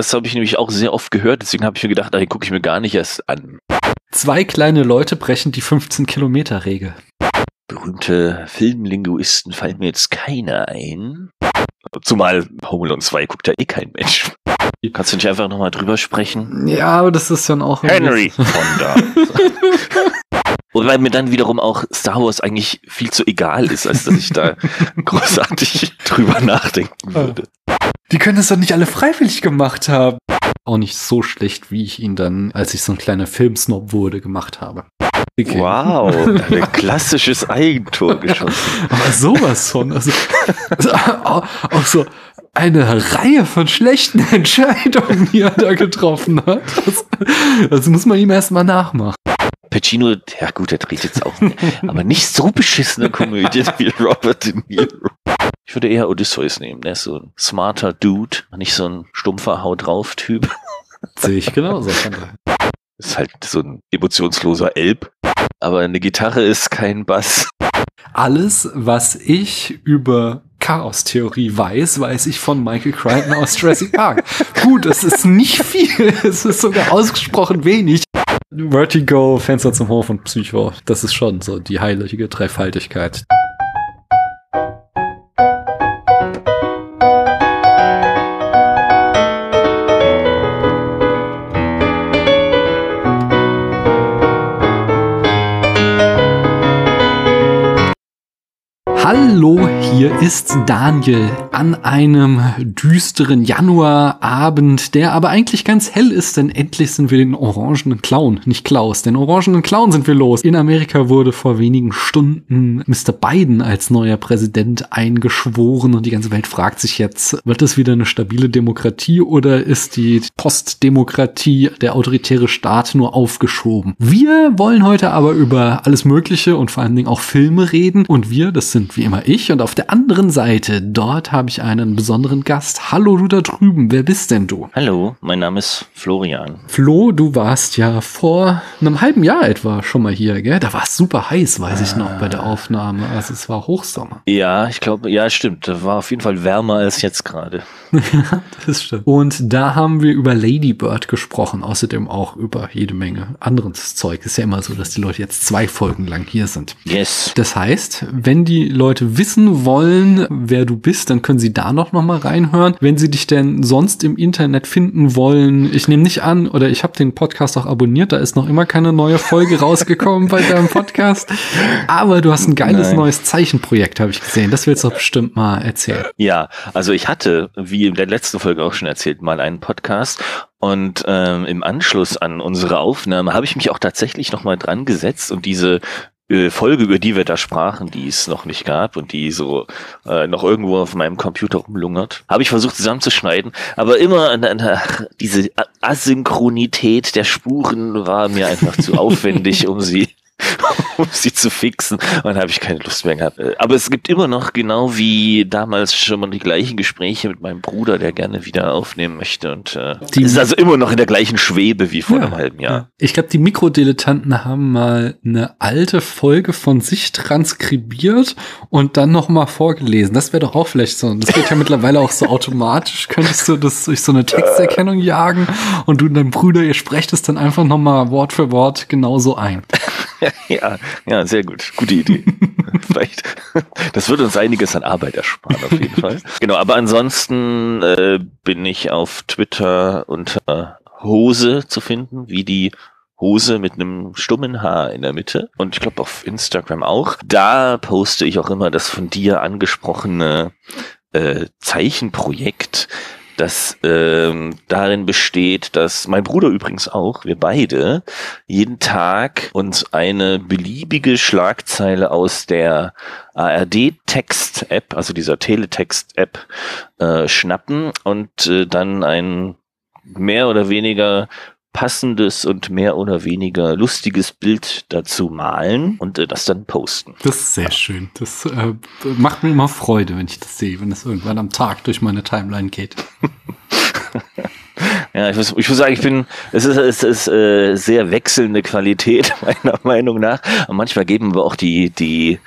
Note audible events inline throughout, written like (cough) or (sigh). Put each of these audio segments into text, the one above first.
das habe ich nämlich auch sehr oft gehört, deswegen habe ich mir gedacht, den gucke ich mir gar nicht erst an. Zwei kleine Leute brechen die 15-Kilometer-Regel. Berühmte Filmlinguisten fallen mir jetzt keine ein. Zumal Home Alone 2 guckt ja eh kein Mensch. Kannst du nicht einfach nochmal drüber sprechen? Ja, aber das ist dann auch. Henry Fonda. (laughs) Wobei mir dann wiederum auch Star Wars eigentlich viel zu egal ist, als dass ich da (laughs) großartig drüber nachdenken würde. Die können es doch nicht alle freiwillig gemacht haben. Auch nicht so schlecht, wie ich ihn dann, als ich so ein kleiner Filmsnob wurde, gemacht habe. Okay. Wow, (laughs) ein klassisches Eigentor geschossen. Aber sowas von. Also, also auch, auch so eine Reihe von schlechten (laughs) Entscheidungen, die er da getroffen hat. Das, das muss man ihm erstmal nachmachen. Pacino, ja gut, er dreht jetzt auch, aber nicht so beschissene Komödien wie Robert De Niro. Ich würde eher Odysseus nehmen, der ist so ein smarter Dude, nicht so ein stumpfer Haut drauf Typ. Sehe ich genauso. Ist halt so ein emotionsloser Elb, aber eine Gitarre ist kein Bass. Alles, was ich über Chaos-Theorie weiß, weiß ich von Michael Crichton aus Jurassic Park. Gut, es ist nicht viel, (laughs) es ist sogar ausgesprochen wenig. Vertigo, Fenster zum Hof und Psycho, das ist schon so die heilige Dreifaltigkeit. Hallo, hier ist Daniel an einem düsteren Januarabend, der aber eigentlich ganz hell ist, denn endlich sind wir den orangenen Clown, nicht Klaus, den orangenen Clown sind wir los. In Amerika wurde vor wenigen Stunden Mr. Biden als neuer Präsident eingeschworen und die ganze Welt fragt sich jetzt, wird das wieder eine stabile Demokratie oder ist die Postdemokratie, der autoritäre Staat nur aufgeschoben? Wir wollen heute aber über alles Mögliche und vor allen Dingen auch Filme reden und wir, das sind wie immer ich. Und auf der anderen Seite, dort habe ich einen besonderen Gast. Hallo du da drüben, wer bist denn du? Hallo, mein Name ist Florian. Flo, du warst ja vor einem halben Jahr etwa schon mal hier, gell? Da war es super heiß, weiß ich noch, bei der Aufnahme. Also es war Hochsommer. Ja, ich glaube, ja, stimmt. Da war auf jeden Fall wärmer als jetzt gerade. (laughs) ja, das stimmt. Und da haben wir über Lady Bird gesprochen, außerdem auch über jede Menge anderes Zeug. Ist ja immer so, dass die Leute jetzt zwei Folgen lang hier sind. Yes. Das heißt, wenn die Leute wissen wollen, wer du bist, dann können sie da noch, noch mal reinhören. Wenn sie dich denn sonst im Internet finden wollen, ich nehme nicht an, oder ich habe den Podcast auch abonniert, da ist noch immer keine neue Folge rausgekommen bei deinem Podcast. Aber du hast ein geiles Nein. neues Zeichenprojekt, habe ich gesehen. Das willst du doch bestimmt mal erzählen. Ja, also ich hatte, wie in der letzten Folge auch schon erzählt, mal einen Podcast und ähm, im Anschluss an unsere Aufnahme habe ich mich auch tatsächlich noch mal dran gesetzt und diese Folge, über die wir da sprachen, die es noch nicht gab und die so äh, noch irgendwo auf meinem Computer rumlungert, habe ich versucht zusammenzuschneiden, aber immer an, an, diese Asynchronität der Spuren war mir einfach zu (laughs) aufwendig, um sie um (laughs) sie zu fixen. Und dann habe ich keine Lust mehr gehabt. Aber es gibt immer noch, genau wie damals schon mal die gleichen Gespräche mit meinem Bruder, der gerne wieder aufnehmen möchte. Und äh, die ist also immer noch in der gleichen Schwebe wie vor ja, einem halben Jahr. Ich glaube, die Mikrodilettanten haben mal eine alte Folge von sich transkribiert und dann noch mal vorgelesen. Das wäre doch auch vielleicht so. Das geht ja mittlerweile auch so automatisch. Könntest du das durch so eine Texterkennung jagen und du und dein Bruder, ihr sprecht es dann einfach noch mal Wort für Wort genauso ein. (laughs) ja, ja, sehr gut. Gute Idee. (laughs) Vielleicht. Das würde uns einiges an Arbeit ersparen, auf jeden Fall. Genau, aber ansonsten äh, bin ich auf Twitter unter Hose zu finden, wie die Hose mit einem stummen Haar in der Mitte. Und ich glaube auf Instagram auch. Da poste ich auch immer das von dir angesprochene äh, Zeichenprojekt, das ähm, darin besteht, dass mein Bruder übrigens auch, wir beide, jeden Tag uns eine beliebige Schlagzeile aus der ARD-Text-App, also dieser Teletext-App, äh, schnappen und äh, dann ein mehr oder weniger passendes und mehr oder weniger lustiges Bild dazu malen und äh, das dann posten. Das ist sehr schön. Das äh, macht mir immer Freude, wenn ich das sehe, wenn es irgendwann am Tag durch meine Timeline geht. (laughs) ja, ich muss, ich muss sagen, ich bin, es ist, es ist äh, sehr wechselnde Qualität (laughs) meiner Meinung nach. Und manchmal geben wir auch die, die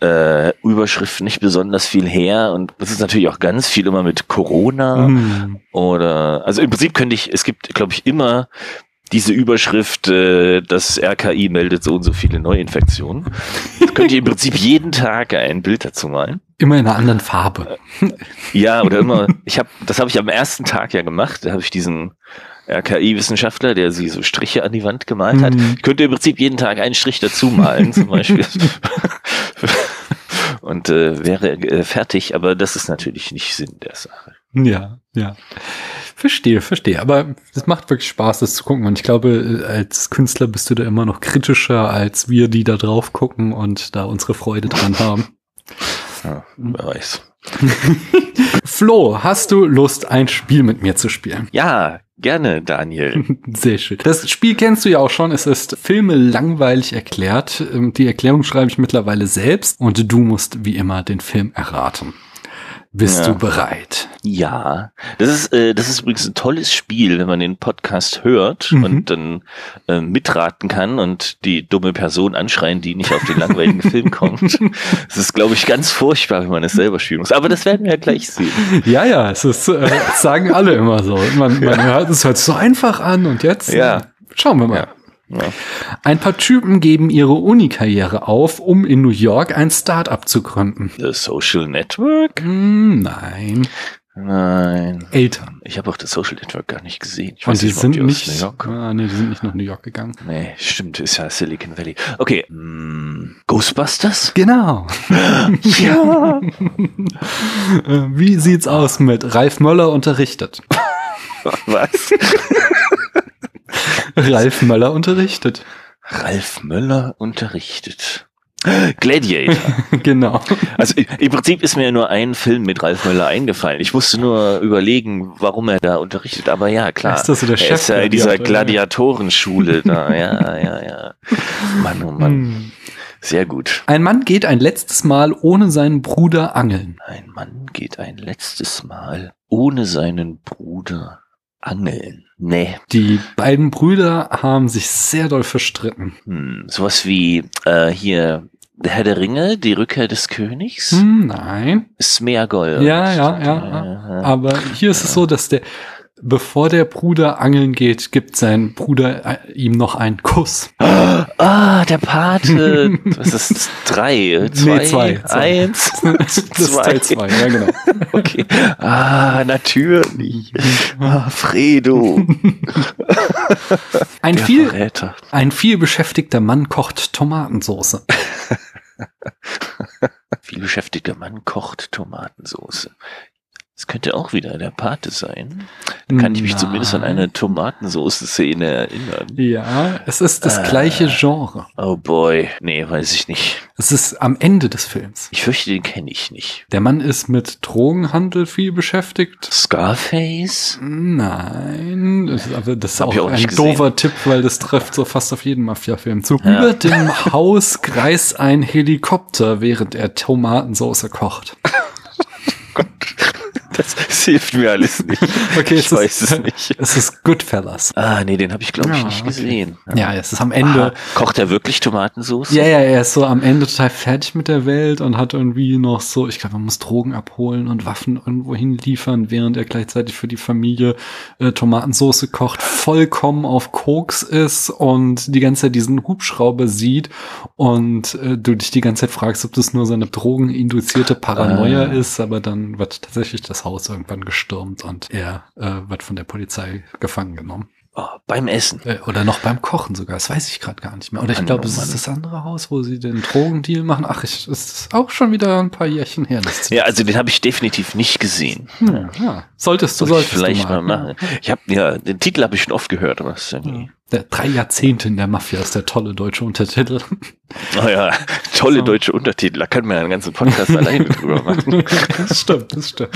äh, Überschriften nicht besonders viel her und das ist natürlich auch ganz viel immer mit Corona Mm. oder also im Prinzip könnte ich, es gibt, glaube ich, immer diese Überschrift, äh, das RKI meldet so und so viele Neuinfektionen. Das könnte ich im Prinzip jeden Tag ein Bild dazu malen. Immer in einer anderen Farbe. Ja, oder immer, ich habe, das habe ich am ersten Tag ja gemacht, da habe ich diesen RKI-Wissenschaftler, der sie so Striche an die Wand gemalt hat. Mhm. Ich könnte im Prinzip jeden Tag einen Strich dazu malen, zum Beispiel. (laughs) Und äh, wäre äh, fertig, aber das ist natürlich nicht Sinn der Sache. Ja, ja. Verstehe, verstehe. Aber es macht wirklich Spaß, das zu gucken. Und ich glaube, als Künstler bist du da immer noch kritischer als wir, die da drauf gucken und da unsere Freude dran haben. Ja, wer weiß. (laughs) Flo, hast du Lust, ein Spiel mit mir zu spielen? Ja, gerne, Daniel. (laughs) Sehr schön. Das Spiel kennst du ja auch schon. Es ist Filme langweilig erklärt. Ähm, Die Erklärung schreibe ich mittlerweile selbst und du musst wie immer den Film erraten. Bist Ja. du bereit? Ja, das ist, äh, das ist übrigens ein tolles Spiel, wenn man den Podcast hört Mhm. und dann äh, mitraten kann und die dumme Person anschreien, die nicht auf den langweiligen (laughs) Film kommt. Das ist, glaube ich, ganz furchtbar, wenn man es selber spielen muss. Aber das werden wir ja gleich sehen. Ja, ja, es ist, äh, das sagen alle immer so. Man, man hört, es hört so einfach an und jetzt Ja. schauen wir mal. Ja. Ein paar Typen geben ihre Uni-Karriere auf, um in New York ein Start-up zu gründen. The Social Network? Hm, nein, Nein. Eltern. Ich habe auch das Social Network gar nicht gesehen. Ich Und die sind aus nicht, New York ah, nee, die sind nicht nach New York gegangen. Nee, stimmt, ist ja Silicon Valley. Okay. hm, Ghostbusters? Genau. (laughs) Ja. Äh, Wie sieht's aus mit Ralf Möller unterrichtet? (laughs) Was? (laughs) Ralf Möller unterrichtet. Ralf Möller unterrichtet. Gladiator. (laughs) genau. Also im Prinzip ist mir ja nur ein Film mit Ralf Möller eingefallen. Ich musste nur überlegen, warum er da unterrichtet. Aber ja, klar. Ist das so der er ist ja in dieser. Gladiatorenschule da. (laughs) Ja, ja, ja. Mann, oh Mann. Hm. Sehr gut. Ein Mann geht ein letztes Mal ohne seinen Bruder angeln. Ein Mann geht ein letztes Mal ohne seinen Bruder angeln. Nee. Die beiden Brüder haben sich sehr doll verstritten. Hm, sowas wie äh, hier der Herr der Ringe, die Rückkehr des Königs. Hm, nein. Smeagol. Ja, ja, ja, ja. Aber hier ist es so, dass der, bevor der Bruder angeln geht, gibt sein Bruder äh, ihm noch einen Kuss. (gasps) Ah, der Pate. (laughs) Was ist das? Drei? Zwei? zwei, zwei. Eins? (laughs) Das ist Teil (laughs) zwei, ja genau. Okay. Ah, natürlich. Ah, Fredo. Ein Der viel, Verräter. ein viel beschäftigter Mann kocht Tomatensauce. Viel beschäftigter Mann kocht Tomatensauce. Das könnte auch wieder der Pate sein. Da kann ich mich Nein. zumindest an eine Tomatensauce-Szene erinnern. Ja, es ist das Äh. gleiche Genre. Oh boy. Nee, weiß ich nicht. Es ist am Ende des Films. Ich fürchte, den kenne ich nicht. Der Mann ist mit Drogenhandel viel beschäftigt. Scarface? Nein, das ist, aber das ist Hab auch auch ein doofer Tipp, weil das trifft so fast auf jeden Mafia-Film zu. Ja. Über dem Haus kreist ein Helikopter, während er Tomatensauce kocht. (laughs) (laughs) Das hilft mir alles nicht. Okay, ich es weiß ist, es nicht. Es ist Goodfellas. Ah, nee, den habe ich, glaube ich, Ja, nicht okay. gesehen. Ja, es ist am Ende. Ah, kocht er wirklich Tomatensauce? Ja, ja, er ist so am Ende total fertig mit der Welt und hat irgendwie noch so, ich glaube, man muss Drogen abholen und Waffen irgendwo hinliefern, während er gleichzeitig für die Familie äh, Tomatensauce kocht, vollkommen auf Koks ist und die ganze Zeit diesen Hubschrauber sieht und äh, du dich die ganze Zeit fragst, ob das nur so eine drogeninduzierte Paranoia Ah. ist, aber dann wird tatsächlich das Haus irgendwann gestürmt und er äh, wird von der Polizei gefangen genommen. Oh, beim Essen. Äh, Oder noch beim Kochen sogar, das weiß ich gerade gar nicht mehr. Oder ich glaube, es ist das andere Haus, wo sie den Drogendeal machen. Ach, ich, es ist auch schon wieder ein paar Jährchen her. Das Ja, also den habe ich definitiv nicht gesehen. hm, ja. Solltest du, Soll ich solltest vielleicht du mal machen. Ich habe ja, den Titel habe ich schon oft gehört, aber es ist irgendwie. Der drei Jahrzehnte in der Mafia ist der tolle deutsche Untertitel. Oh ja, tolle So. deutsche Untertitel. Da können wir einen ganzen Podcast (laughs) alleine drüber machen. das stimmt, das stimmt.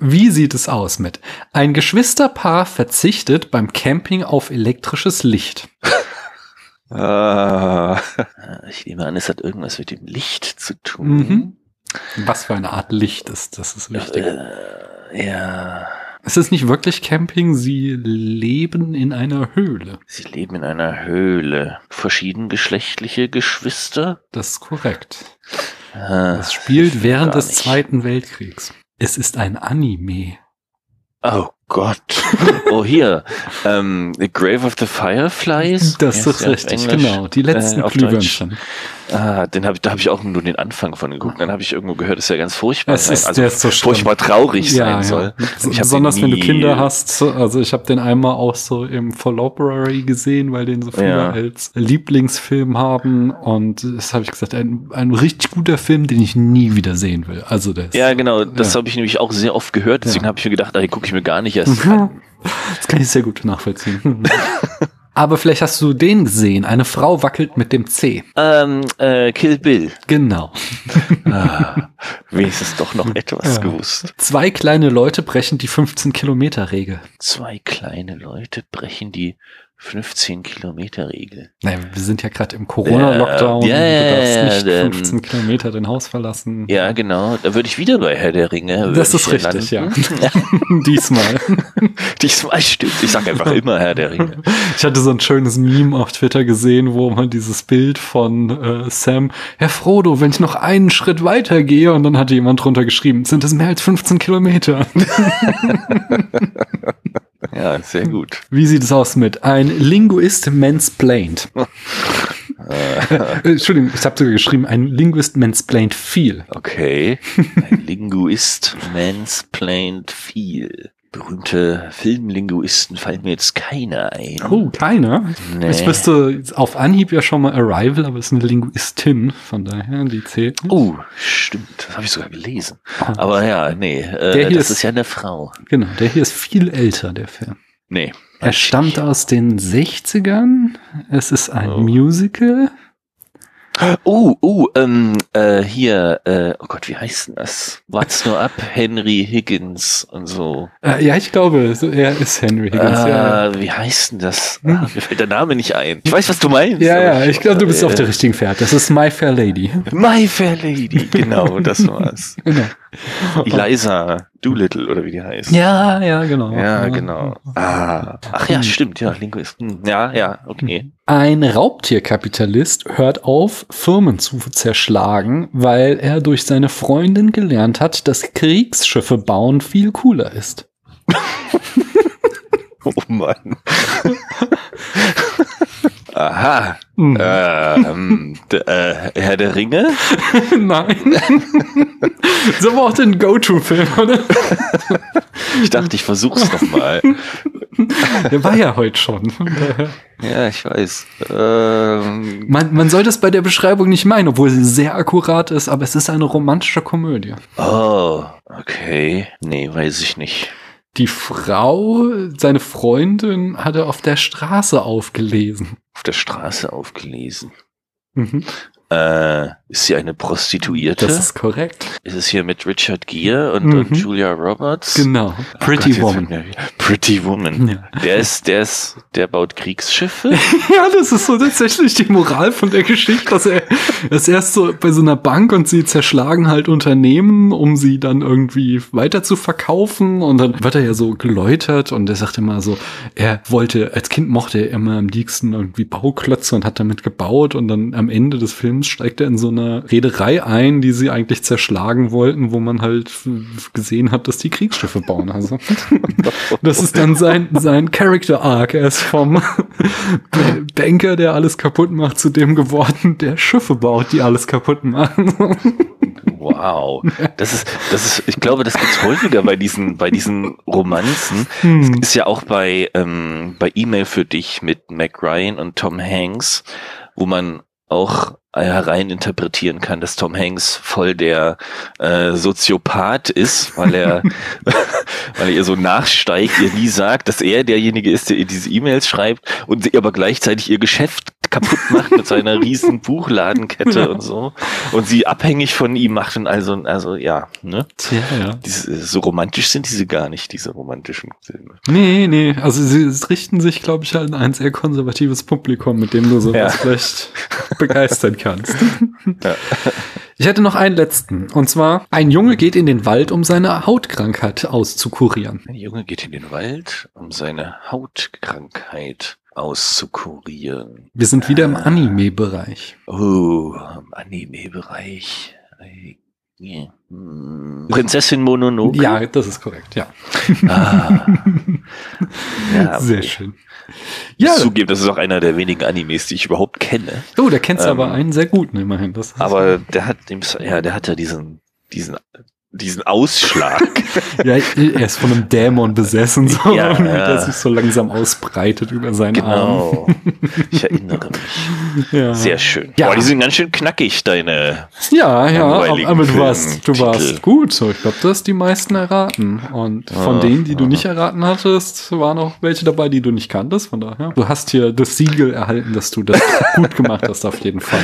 Wie sieht es aus mit? Ein Geschwisterpaar verzichtet beim Camping auf elektrisches Licht. Ah, ich nehme an, es hat irgendwas mit dem Licht zu tun. Mhm. Was für eine Art Licht ist, das ist wichtig. Äh, ja, Es ist nicht wirklich Camping, sie leben in einer Höhle. sie leben in einer Höhle. Verschiedengeschlechtliche Geschwister. Das ist korrekt. Ah, Es spielt während des nicht. Zweiten Weltkriegs. Es ist ein Anime. Oh Gott. (laughs) Oh, hier. Ähm, The Grave of the Fireflies. Das ist richtig, genau. Die letzten Äh, Glühwürmchen. Ah, den hab ich, da habe ich auch nur den Anfang von geguckt. Dann habe ich irgendwo gehört, dass er ganz furchtbar Es sein, ist, also der ist so schlimm. furchtbar traurig sein soll. So, Ich hab Besonders wenn du Kinder hast. Also ich habe den einmal auch so im Library gesehen, weil den so viele Ja. als Lieblingsfilm haben. Und das habe ich gesagt, ein, ein richtig guter Film, den ich nie wieder sehen will. Also ist, Ja, genau. Das Ja. habe ich nämlich auch sehr oft gehört. Deswegen Ja. habe ich mir gedacht, ey, gucke ich mir gar nicht erst Mhm. an. das kann ich sehr gut nachvollziehen. (laughs) Aber vielleicht hast du den gesehen. Eine Frau wackelt mit dem C. Ähm, äh, Kill Bill. Genau. (laughs) Ah, wenigstens doch noch etwas Ja. gewusst. Zwei kleine Leute brechen die 15-Kilometer-Regel. Zwei kleine Leute brechen die 15-Kilometer-Regel. Naja, wir sind ja gerade im Corona-Lockdown. Ja, ja, du darfst ja, nicht ähm, 15 Kilometer dein Haus verlassen. Ja, genau. Da würde ich wieder bei Herr der Ringe. Das ist ich richtig, ja. landen. (laughs) (laughs) Diesmal. (laughs) Diesmal stimmt. Ich sag einfach immer Herr der Ringe. Ich hatte so ein schönes Meme auf Twitter gesehen, wo man dieses Bild von äh, Sam, Herr Frodo, wenn ich noch einen Schritt weiter gehe, und dann hatte jemand drunter geschrieben, sind es mehr als 15 Kilometer. Ja, sehr gut. Wie sieht es aus mit ein Linguist mansplained? (laughs) äh, Entschuldigung, ich habe sogar geschrieben, ein Linguist mansplained viel. Okay. Ein Linguist mansplained viel. Berühmte Filmlinguisten fallen mir jetzt keine ein. Oh, keiner. Nee. Ich wüsste auf Anhieb ja schon mal Arrival, aber es ist eine Linguistin, von daher, die zählt. nicht. Oh, stimmt. Das habe ich sogar gelesen. Aber ja, nee, Der äh, hier das ist- ist ja eine Frau. Genau, der hier ist viel älter, der Film. Nee. Er stammt aus den 60ern. Es ist ein Oh. Musical. Oh, oh, ähm, äh, hier, äh, oh Gott, wie heißt denn das? What's nur ab? Henry Higgins und so. Äh, ja, ich glaube, so, er ist Henry Higgins. ja, Äh, wie heißt denn das? Ah, mir fällt der Name nicht ein. Ich weiß, was du meinst. ja, ja, ich glaube, du bist äh, auf der richtigen Pferd. Das ist My Fair Lady. My Fair Lady, genau, das war's. (laughs) Genau. Eliza Doolittle, oder wie die heißt. Ja, ja, genau. Ja, genau. Ah, ach ja, stimmt, ja, Linguisten. Ja, ja, okay. Ein Raubtierkapitalist hört auf, Firmen zu zerschlagen, weil er durch seine Freundin gelernt hat, dass Kriegsschiffe bauen viel cooler ist. (laughs) Oh Mann. (laughs) Aha. Mhm. Ähm, äh, Herr der Ringe? (laughs) Nein. (laughs) so war auch den Go-To-Film, oder? Ich dachte, ich versuch's noch mal. (laughs) Der war ja heute schon. Ja, ich weiß. Ähm, Man, man soll das bei der Beschreibung nicht meinen, obwohl sie sehr akkurat ist, aber es ist eine romantische Komödie. oh, okay. Nee, weiß ich nicht. Die Frau, seine Freundin, hat er auf der Straße aufgelesen. Auf der Straße aufgelesen. Mhm. Äh, ist sie eine Prostituierte? Das ist korrekt. ist es hier mit Richard Gere und, Mhm. und Julia Roberts? Genau. Oh Pretty Gott, jetzt Woman. Pretty Woman. Ja. Der ist, der ist, der baut Kriegsschiffe. (laughs) Ja, das ist so tatsächlich die Moral von der Geschichte, dass er, er ist erst so bei so einer Bank und sie zerschlagen halt Unternehmen, um sie dann irgendwie weiter zu verkaufen und dann wird er ja so geläutert und er sagt immer so, er wollte, als Kind mochte er immer am liebsten irgendwie Bauklötze und hat damit gebaut und dann am Ende des Films steigt er in so eine Reederei ein, die sie eigentlich zerschlagen wollten, wo man halt gesehen hat, dass die Kriegsschiffe bauen. Also (laughs) das ist dann sein, sein Character Arc. Er ist vom (laughs) Banker, der alles kaputt macht, zu dem geworden, der Schiffe baut, die alles kaputt machen. Wow. Das ist, das ist, ich glaube, das gibt's häufiger bei diesen, bei diesen Romanzen. Hm. Ist ja auch bei, ähm, bei E-Mail für dich mit Mac Ryan und Tom Hanks, wo man auch herein interpretieren kann, dass Tom Hanks voll der äh, Soziopath ist, weil er, (laughs) weil er ihr so nachsteigt, ihr nie sagt, dass er derjenige ist, der ihr diese E-Mails schreibt und sie aber gleichzeitig ihr Geschäft kaputt macht mit seiner (laughs) riesen Buchladenkette und so und sie abhängig von ihm macht und also, also ja, ne? Tja, ja. Diese, so romantisch sind diese gar nicht, diese romantischen Filme. Nee, nee, also sie richten sich, glaube ich, halt an ein sehr konservatives Publikum, mit dem du sowas Ja. vielleicht begeistern kannst. (laughs) Ja. Ich hätte noch einen letzten. Und zwar, ein Junge geht in den Wald, um seine Hautkrankheit auszukurieren. Ein Junge geht in den Wald, um seine Hautkrankheit auszukurieren. Wir sind wieder im Anime-Bereich. Oh, im Anime-Bereich. Yeah. Hm. Prinzessin Mononoke? Ja, das ist korrekt, ja. Ah. (laughs) ja Sehr okay. schön. Ja. Zugeben, das ist auch einer der wenigen Animes, die ich überhaupt kenne. oh, da kennst du Ähm, aber einen sehr guten immerhin. Aber der hat, ja, der hat ja diesen, diesen, diesen Ausschlag. (laughs) ja, er ist von einem Dämon besessen, so, Ja, (laughs) der sich so langsam ausbreitet über seinen Arm. genau. Ich erinnere mich. Ja. Sehr schön. Ja. Boah, die sind ganz schön knackig, deine. Ja, ja, aber, du warst, du warst gut. So, ich glaube, du hast die meisten erraten. Und von Ah, denen, die du ah. nicht erraten hattest, waren auch welche dabei, die du nicht kanntest. Von daher, du hast hier das Siegel erhalten, dass du das (laughs) gut gemacht hast, auf jeden Fall.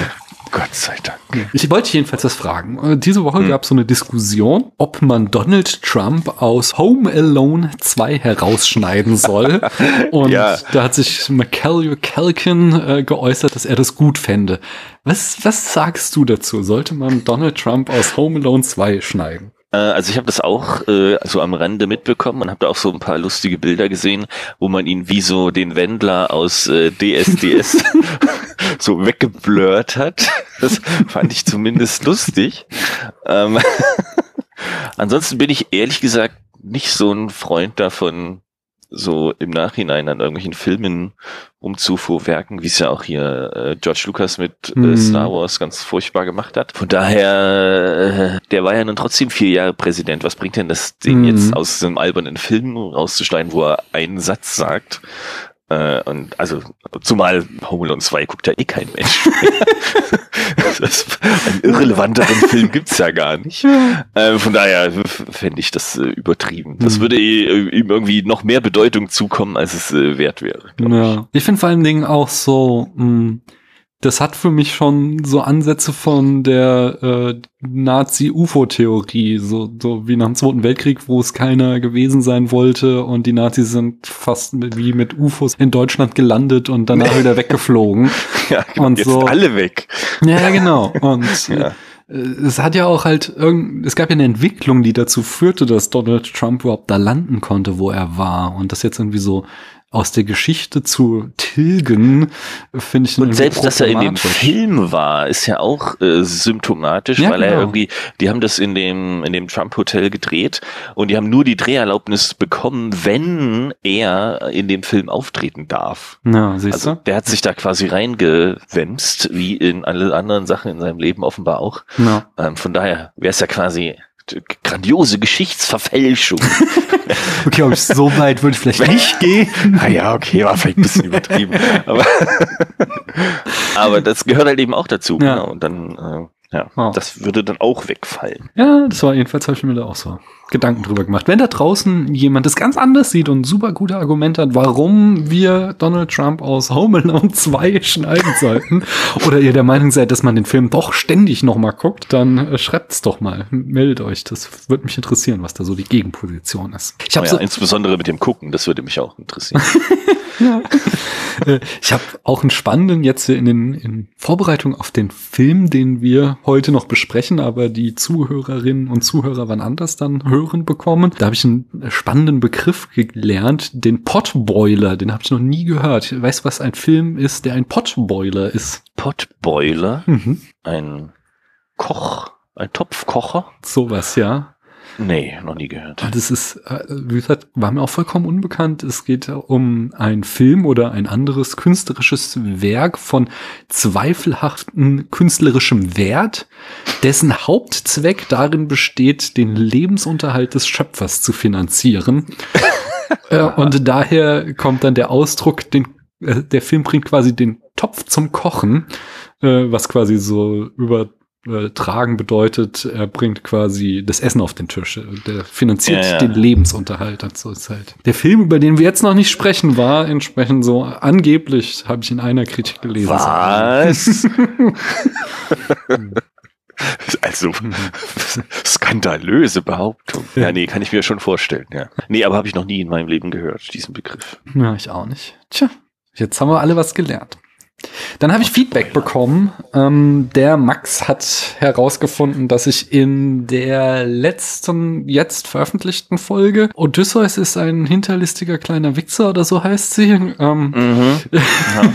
Gott sei Dank. Ich wollte jedenfalls was fragen. Äh, Diese Hm. Woche gab es so eine Diskussion, ob man Donald Trump aus Home Alone 2 herausschneiden soll. (laughs) Und Ja. da hat sich Macaulay Culkin äh, geäußert, dass er das gut fände. Was, was sagst du dazu? Sollte man Donald Trump aus Home Alone 2 schneiden? Äh, Also ich habe das auch äh, so am Rande mitbekommen und habe da auch so ein paar lustige Bilder gesehen, wo man ihn wie so den Wendler aus äh, DSDS (laughs) (laughs) so weggeblurrt hat. Das fand ich zumindest lustig. Ähm, (laughs) ansonsten bin ich ehrlich gesagt nicht so ein Freund davon, so im Nachhinein an irgendwelchen Filmen umzufuhrwerken, wie es ja auch hier äh, George Lucas mit äh, Star Wars ganz furchtbar gemacht hat. Von daher, äh, der war ja nun trotzdem vier Jahre Präsident. Was bringt denn das Ding Mhm. jetzt aus einem albernen Film rauszuschneiden, wo er einen Satz sagt? Äh, und also, zumal Home Alone 2 guckt ja eh kein Mensch. (laughs) das, einen irrelevanteren Film gibt's ja gar nicht. Äh, von daher fände ich das äh, übertrieben. Das Mhm. würde eh, ihm irgendwie noch mehr Bedeutung zukommen, als es äh, wert wäre. glaub ich. Ja. Ich finde vor allen Dingen auch so, mh, das hat für mich schon so Ansätze von der äh, Nazi-UFO-Theorie, so, so wie nach dem Zweiten Weltkrieg, wo es keiner gewesen sein wollte und die Nazis sind fast wie mit UFOs in Deutschland gelandet und danach wieder weggeflogen. (laughs) Ja, Und jetzt so- alle weg. Ja, genau. Und (laughs) Ja. äh, es hat ja auch halt irgend, es gab ja eine Entwicklung, die dazu führte, dass Donald Trump überhaupt da landen konnte, wo er war. Und das jetzt irgendwie so aus der Geschichte zu tilgen, finde ich Und selbst, dass er in dem. Film war, ist ja auch äh, symptomatisch, Ja, weil er genau. irgendwie, die haben das in dem, in dem Trump-Hotel gedreht und die haben nur die Dreherlaubnis bekommen, wenn er in dem Film auftreten darf. Ja, siehst Also du? der hat sich da quasi reingewämst, wie in alle anderen Sachen in seinem Leben offenbar auch. Ja. Ähm, von daher wäre es ja quasi grandiose Geschichtsverfälschung. (laughs) Okay, ob ich so weit würde ich vielleicht nicht gehen. Ah ja, okay, war vielleicht ein bisschen übertrieben. Aber, (laughs) aber das gehört halt eben auch dazu. Ja. Genau. Und dann, äh, ja, Ja. das würde dann auch wegfallen. Ja, das war jedenfalls, habe ich mir da auch so Gedanken drüber gemacht. Wenn da draußen jemand das ganz anders sieht und super gute Argumente hat, warum wir Donald Trump aus Home Alone (laughs) 2 schneiden sollten, oder ihr der Meinung seid, dass man den Film doch ständig nochmal guckt, dann äh, schreibt's doch mal. Meldet euch. Das würde mich interessieren, was da so die Gegenposition ist. Ich habe ja, so, insbesondere mit dem Gucken, das würde mich auch interessieren. (laughs) ja. Äh, Ich habe auch einen spannenden jetzt in, den, in Vorbereitung auf den Film, den wir heute noch besprechen, aber die Zuhörerinnen und Zuhörer wann anders dann hören bekommen. Da habe ich einen spannenden Begriff gelernt, den Potboiler. Den habe ich noch nie gehört. Weißt du, was ein Film ist, der ein Potboiler ist? Potboiler, Mhm. ein Koch, ein Topfkocher? Sowas, ja. Nee, noch nie gehört. Das ist, äh, wie gesagt, war mir auch vollkommen unbekannt. Es geht um einen Film oder ein anderes künstlerisches Werk von zweifelhaftem künstlerischem Wert, dessen Hauptzweck darin besteht, den Lebensunterhalt des Schöpfers zu finanzieren. (laughs) äh, und daher kommt dann der Ausdruck, den, äh, der Film bringt quasi den Topf zum Kochen, äh, was quasi so über äh, tragen bedeutet, er bringt quasi das Essen auf den Tisch. Der finanziert Ja, ja. den Lebensunterhalt. Ist halt. Der Film, über den wir jetzt noch nicht sprechen, war entsprechend so angeblich, habe ich in einer Kritik gelesen. Was? (laughs) also, skandalöse Behauptung. Ja, nee, kann ich mir schon vorstellen, ja. Nee, aber habe ich noch nie in meinem Leben gehört, diesen Begriff. Ja, ich auch nicht. Tja, jetzt haben wir alle was gelernt. Dann habe ich Feedback bekommen. Ähm, der Max hat herausgefunden, dass ich in der letzten, jetzt veröffentlichten Folge Odysseus ist ein hinterlistiger kleiner Wichser oder so heißt sie. Ähm, mhm. (laughs) ja.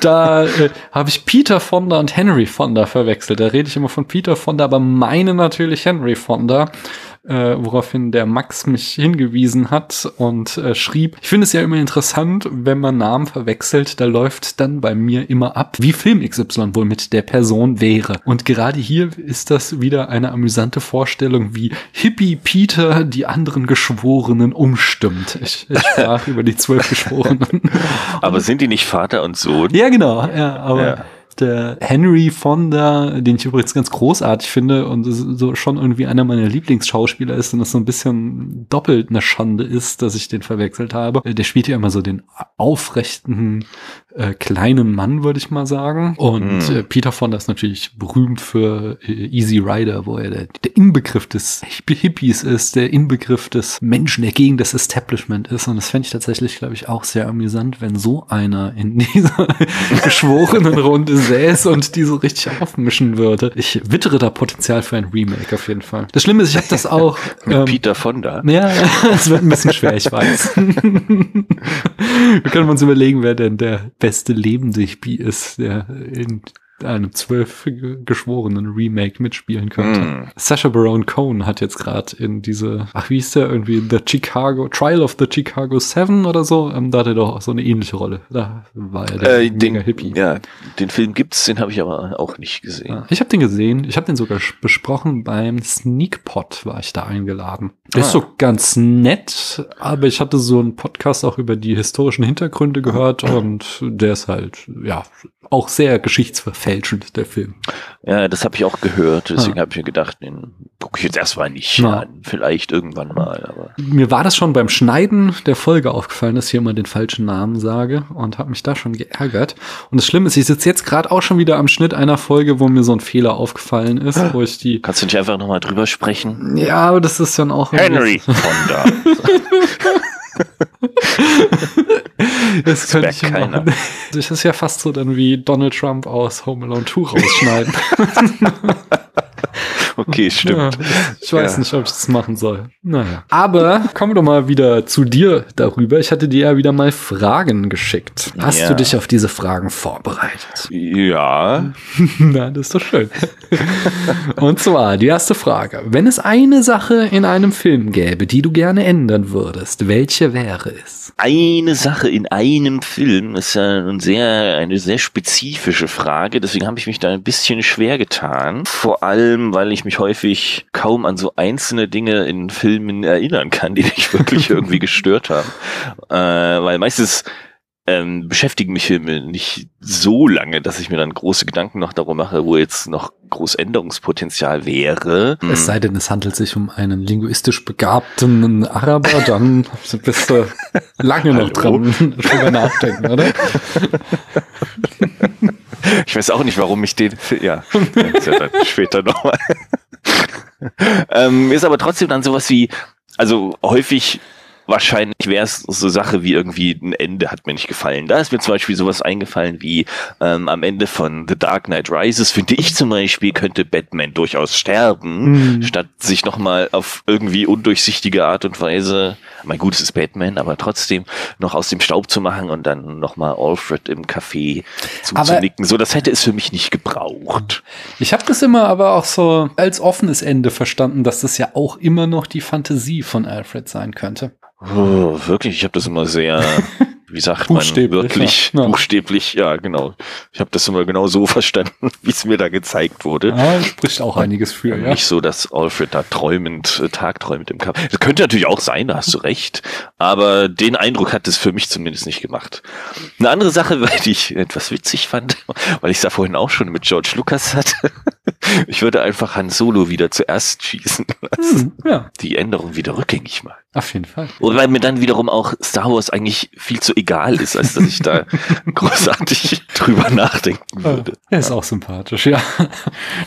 da äh, habe ich Peter Fonda und Henry Fonda verwechselt. Da rede ich immer von Peter Fonda, aber meine natürlich Henry Fonda äh, woraufhin der Max mich hingewiesen hat und äh, schrieb, ich finde es ja immer interessant, wenn man Namen verwechselt, da läuft dann bei mir immer ab, wie Film XY wohl mit der Person wäre. Und gerade hier ist das wieder eine amüsante Vorstellung, wie Hippie Peter die anderen Geschworenen umstimmt. Ich, ich sprach (laughs) über die zwölf Geschworenen. Aber sind die nicht Vater und Sohn? Ja, genau, ja, aber ja der Henry Fonda, den ich übrigens ganz großartig finde und so schon irgendwie einer meiner Lieblingsschauspieler ist und das so ein bisschen doppelt eine Schande ist, dass ich den verwechselt habe. Der spielt ja immer so den aufrechten äh, kleinen Mann, würde ich mal sagen. Und mm. äh, Peter Fonda ist natürlich berühmt für äh, Easy Rider, wo er der, der Inbegriff des Hippies ist, der Inbegriff des Menschen, der gegen das Establishment ist. Und das fände ich tatsächlich, glaube ich, auch sehr amüsant, wenn so einer in (laughs) dieser geschworenen Runde säß und die so richtig aufmischen würde. Ich wittere da Potenzial für ein Remake auf jeden Fall. Das Schlimme ist, ich habe das (laughs) auch. Mit ähm, Peter Fonda. Ja, (laughs) es wird ein bisschen schwer, ich weiß. Wir können uns überlegen, wer denn der beste lebende Hippie ist, der in einem zwölf geschworenen Remake mitspielen könnte. Mm. Sacha Baron Cohen hat jetzt gerade in diese, ach wie hieß der irgendwie, The Chicago, Trial of the Chicago Seven oder so, ähm, da hat er doch so eine ähnliche Rolle. Da war er der äh, den, Hippie. Ja, den Film gibt's, den habe ich aber auch nicht gesehen. Ja, ich habe den gesehen, ich habe den sogar besprochen beim Sneakpot war ich da eingeladen. Der ah. ist so ganz nett, aber ich hatte so einen Podcast auch über die historischen Hintergründe gehört (clears throat) und der ist halt, ja, auch sehr geschichtsverfälschend, der Film. Ja, das habe ich auch gehört. Deswegen ah. habe ich mir gedacht, den gucke ich jetzt erstmal nicht ja. an. Vielleicht irgendwann mal. Aber. Mir war das schon beim Schneiden der Folge aufgefallen, dass ich hier immer den falschen Namen sage und habe mich da schon geärgert. Und das Schlimme ist, ich sitze jetzt gerade auch schon wieder am Schnitt einer Folge, wo mir so ein Fehler aufgefallen ist, wo ich die. Kannst du nicht einfach nochmal drüber sprechen? Ja, aber das ist dann auch. Henry Fonda. (laughs) (laughs) das könnte ich keiner. (laughs) Das ist ja fast so dann wie Donald Trump aus Home Alone 2 rausschneiden. (laughs) (laughs) (laughs) Okay, stimmt. Ja, ich weiß ja. nicht, ob ich das machen soll. Naja. Aber kommen wir doch mal wieder zu dir darüber. Ich hatte dir ja wieder mal Fragen geschickt. Hast ja. du dich auf diese Fragen vorbereitet? Ja. (laughs) Na, das ist doch schön. (laughs) Und zwar die erste Frage. Wenn es eine Sache in einem Film gäbe, die du gerne ändern würdest, welche wäre es? Eine Sache in einem Film ist ja ein sehr, eine sehr spezifische Frage. Deswegen habe ich mich da ein bisschen schwer getan. Vor allem, weil ich mich häufig kaum an so einzelne Dinge in Filmen erinnern kann, die mich wirklich (laughs) irgendwie gestört haben. Äh, weil meistens ähm, beschäftigen mich Filme nicht so lange, dass ich mir dann große Gedanken noch darum mache, wo jetzt noch groß Änderungspotenzial wäre. Es sei denn, es handelt sich um einen linguistisch begabten Araber, dann bist du lange noch dran drüber nachdenken, oder? (laughs) (laughs) Ich weiß auch nicht, warum ich den, ja, ja dann (laughs) später nochmal. (laughs) ähm, ist aber trotzdem dann sowas wie, also häufig wahrscheinlich wäre es so Sache wie irgendwie ein Ende hat mir nicht gefallen. Da ist mir zum Beispiel sowas eingefallen wie ähm, am Ende von The Dark Knight Rises, finde ich zum Beispiel, könnte Batman durchaus sterben, mhm. statt sich nochmal auf irgendwie undurchsichtige Art und Weise, mein gut, es ist Batman, aber trotzdem noch aus dem Staub zu machen und dann nochmal Alfred im Café zuzunicken. So, das hätte es für mich nicht gebraucht. Ich habe das immer aber auch so als offenes Ende verstanden, dass das ja auch immer noch die Fantasie von Alfred sein könnte. Oh, wirklich, ich habe das immer sehr (laughs) wie sagt man, wirklich ja. buchstäblich, ja, genau. Ich habe das immer genau so (laughs) verstanden, wie es mir da gezeigt wurde. Ja, spricht auch einiges für, ja. Nicht so, dass Alfred da träumend, äh, tagträumend im Kampf. Das könnte natürlich auch sein, da hast du recht. Aber den Eindruck hat es für mich zumindest nicht gemacht. Eine andere Sache, (laughs) weil die ich etwas witzig fand, weil ich es da vorhin auch schon mit George Lucas hatte. (laughs) Ich würde einfach Han Solo wieder zuerst schießen lassen. Hm, ja. Die Änderung wieder rückgängig machen. Auf jeden Fall. Wobei mir dann wiederum auch Star Wars eigentlich viel zu egal ist, als dass ich da (laughs) großartig drüber nachdenken würde. Er ist auch sympathisch, ja.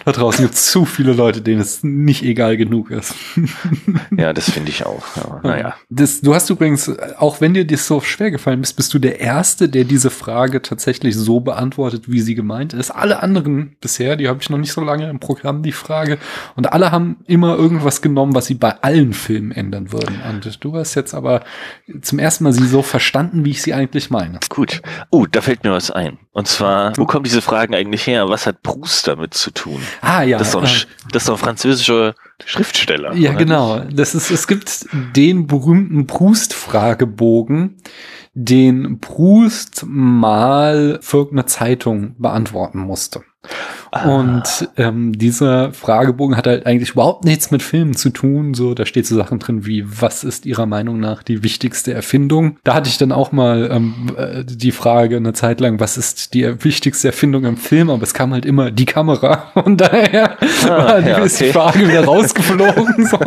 Da draußen gibt es zu viele Leute, denen es nicht egal genug ist. (laughs) Ja, das finde ich auch. Ja, naja. Das, du hast übrigens, auch wenn dir das so schwer gefallen ist, bist du der Erste, der diese Frage tatsächlich so beantwortet, wie sie gemeint ist. Alle anderen bisher, die habe ich noch nicht so lange im Programm, die Frage. Und alle haben immer irgendwas genommen, was sie bei allen Filmen ändern würden. Und du hast jetzt aber zum ersten Mal sie so verstanden, wie ich sie eigentlich meine. Gut. Oh, da fällt mir was ein. Und zwar, wo kommen diese Fragen eigentlich her? Was hat Proust damit zu tun? Ah ja. Das ist doch ein, äh, Sch- das ist doch ein französischer Schriftsteller. Ja, genau. Das ist, es gibt den berühmten Proust-Fragebogen, den Proust mal für irgendeine Zeitung beantworten musste. Ah. Und ähm, dieser Fragebogen hat halt eigentlich überhaupt nichts mit Filmen zu tun. So, da steht so Sachen drin wie, was ist Ihrer Meinung nach die wichtigste Erfindung? Da hatte ich dann auch mal ähm, äh, die Frage eine Zeit lang, was ist die wichtigste Erfindung im Film? Aber es kam halt immer die Kamera. (laughs) Und daher war die, ja, ist die okay. Frage wieder (laughs) rausgeflogen. so.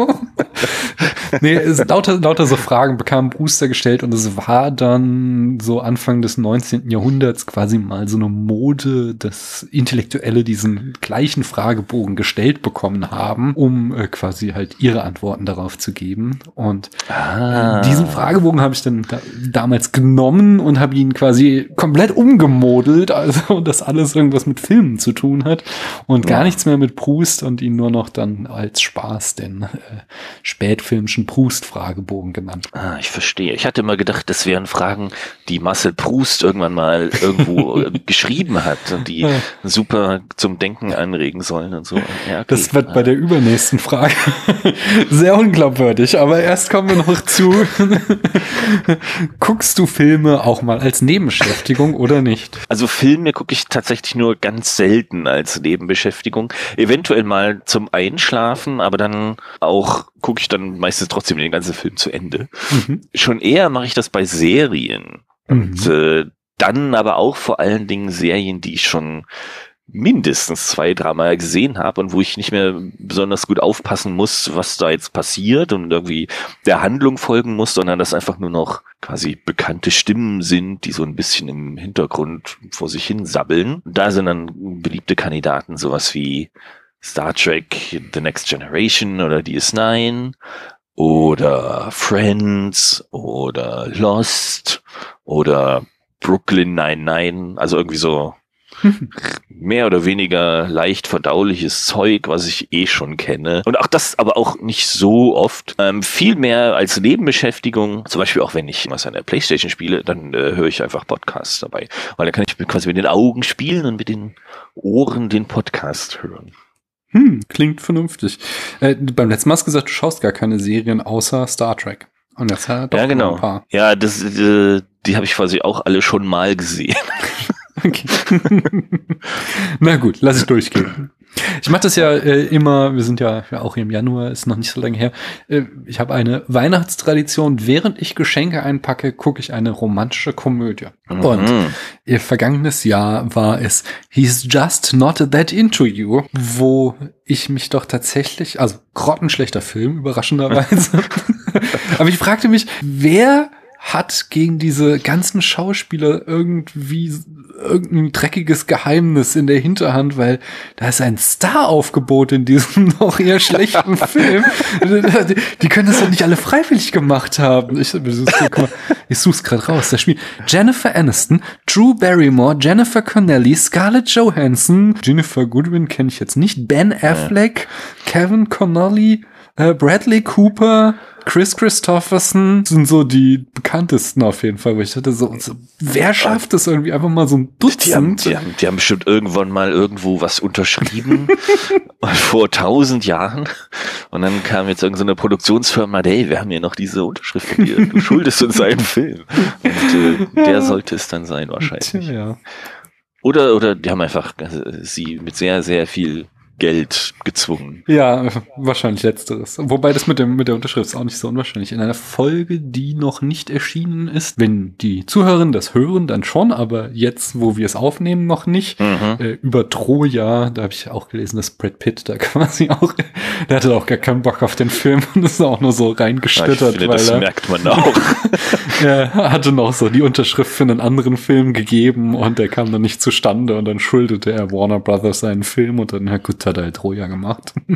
Nee, es, lauter, lauter so Fragen bekamen Brewster gestellt und es war dann so Anfang des 19. Jahrhunderts quasi mal so eine Mode, dass Intellektuelle diesen gleichen Fragebogen gestellt bekommen haben, um äh, quasi halt ihre Antworten darauf zu geben. Und Ah. diesen Fragebogen habe ich dann da, damals genommen und habe ihn quasi komplett umgemodelt, also dass alles irgendwas mit Filmen zu tun hat und gar Ja. nichts mehr mit Proust und ihn nur noch dann als Spaß den äh, spätfilmischen Proust-Fragebogen genannt. Ah, ich verstehe. Ich hatte immer gedacht, das wären Fragen, die Marcel Proust irgendwann mal irgendwo (laughs) äh, geschrieben hat und die Ja. super zum Denken anregen sollen und so. Ja, okay. Das wird bei der übernächsten Frage (laughs) sehr unglaubwürdig, aber erst kommen wir noch zu. (laughs) Guckst du Filme auch mal als Nebenbeschäftigung oder nicht? Also Filme gucke ich tatsächlich nur ganz selten als Nebenbeschäftigung. Eventuell mal zum Einschlafen, aber dann auch gucke ich dann meistens trotzdem den ganzen Film zu Ende. Mhm. Schon eher mache ich das bei Serien. Und äh, dann aber auch vor allen Dingen Serien, die ich schon mindestens zwei, dreimal gesehen habe und wo ich nicht mehr besonders gut aufpassen muss, was da jetzt passiert und irgendwie der Handlung folgen muss, sondern dass einfach nur noch quasi bekannte Stimmen sind, die so ein bisschen im Hintergrund vor sich hin sabbeln. Da sind dann beliebte Kandidaten, sowas wie Star Trek The Next Generation oder DS9 oder Friends oder Lost oder Brooklyn 99, also irgendwie so (laughs) mehr oder weniger leicht verdauliches Zeug, was ich eh schon kenne. Und auch das aber auch nicht so oft. Ähm, viel mehr als Nebenbeschäftigung, zum Beispiel auch wenn ich was an der Playstation spiele, dann äh, höre ich einfach Podcasts dabei. Weil dann kann ich quasi mit den Augen spielen und mit den Ohren den Podcast hören. Hm, klingt vernünftig. Äh, beim letzten Mal hast du gesagt, du schaust gar keine Serien außer Star Trek. Und jetzt hat er doch ja, genau. ein paar. Ja, das, äh, die habe ich quasi auch alle schon mal gesehen. (laughs) Okay. (laughs) Na gut, lass ich durchgehen. Ich mache das ja äh, immer, wir sind ja, ja auch hier im Januar, ist noch nicht so lange her. Äh, ich habe eine Weihnachtstradition, während ich Geschenke einpacke, gucke ich eine romantische Komödie. Und Mhm. ihr vergangenes Jahr war es He's Just Not That Into You, wo ich mich doch tatsächlich, also grottenschlechter Film, überraschenderweise. (laughs) Aber ich fragte mich, wer hat gegen diese ganzen Schauspieler irgendwie irgendein dreckiges Geheimnis in der Hinterhand, weil da ist ein Star-Aufgebot in diesem (laughs) noch eher schlechten (laughs) Film. Die, können das doch nicht alle freiwillig gemacht haben. Ich, ich such's gerade raus. Das Spiel Jennifer Aniston, Drew Barrymore, Jennifer Connelly, Scarlett Johansson, Jennifer Goodwin kenne ich jetzt nicht, Ben Affleck, Kevin Connolly, Bradley Cooper, Chris Christopherson sind so die bekanntesten auf jeden Fall. Wo ich dachte, so, so wer schafft es irgendwie einfach mal so ein Die haben, Dutzend? die, haben, die haben bestimmt irgendwann mal irgendwo was unterschrieben (laughs) (laughs) vor tausend Jahren und dann kam jetzt irgendeine Produktionsfirma, hey, wir haben hier noch diese Unterschrift von dir, du schuldest uns einen Film und äh, der (laughs) sollte es dann sein wahrscheinlich. Tja, ja. Oder oder die haben einfach äh, sie mit sehr sehr viel Geld gezwungen. Ja, wahrscheinlich letzteres. Wobei das mit, dem, mit der Unterschrift ist auch nicht so unwahrscheinlich. In einer Folge, die noch nicht erschienen ist, wenn die Zuhörerinnen das hören, dann schon, aber jetzt, wo wir es aufnehmen, noch nicht. Mhm. Äh, über Troja, da habe ich auch gelesen, dass Brad Pitt da (laughs) quasi auch, der hatte auch gar keinen Bock auf den Film und ist auch nur so Ja, ich finde, weil das er, merkt man auch. (laughs) er hatte noch so die Unterschrift für einen anderen Film gegeben und der kam dann nicht zustande und dann schuldete er Warner Brothers seinen Film und dann, na gut, hat halt Troja gemacht. (laughs)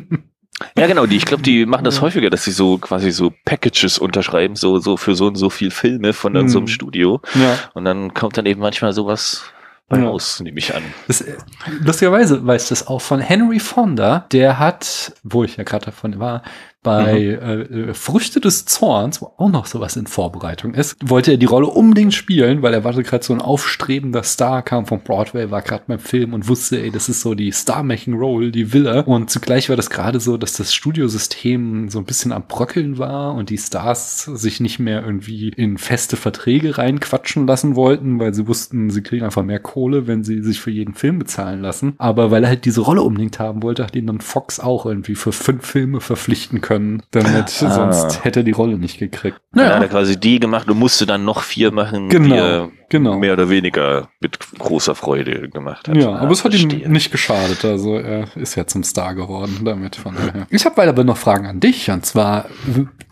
Ja, genau, die, ich glaube, die (laughs) machen das häufiger, dass sie so quasi so Packages unterschreiben, so, so für so und so viel Filme von Mhm. so einem Studio. Ja. Und dann kommt dann eben manchmal sowas bei Ja. raus, nehme ich an. Das, äh, lustigerweise weiß das auch von Henry Fonda, der hat, wo ich ja gerade davon war, bei äh, äh, Früchte des Zorns, wo auch noch sowas in Vorbereitung ist, wollte er die Rolle unbedingt spielen, weil er war gerade so ein aufstrebender Star, kam von Broadway, war gerade beim Film und wusste, ey, das ist so die Star-Making-Role, die will er. Und zugleich war das gerade so, dass das Studiosystem so ein bisschen am Bröckeln war und die Stars sich nicht mehr irgendwie in feste Verträge reinquatschen lassen wollten, weil sie wussten, sie kriegen einfach mehr Kohle, wenn sie sich für jeden Film bezahlen lassen. Aber weil er halt diese Rolle unbedingt haben wollte, hat ihn dann Fox auch irgendwie für fünf Filme verpflichten können, damit Ah. sonst hätte er die Rolle nicht gekriegt. Dann hat er quasi die gemacht und musste dann noch vier machen, Genau, die er genau. mehr oder weniger mit großer Freude gemacht hat. Ja, Ah, aber es hat ihm verstehe. nicht geschadet. Also er ist ja zum Star geworden damit. Von daher. Ich habe aber noch Fragen an dich. Und zwar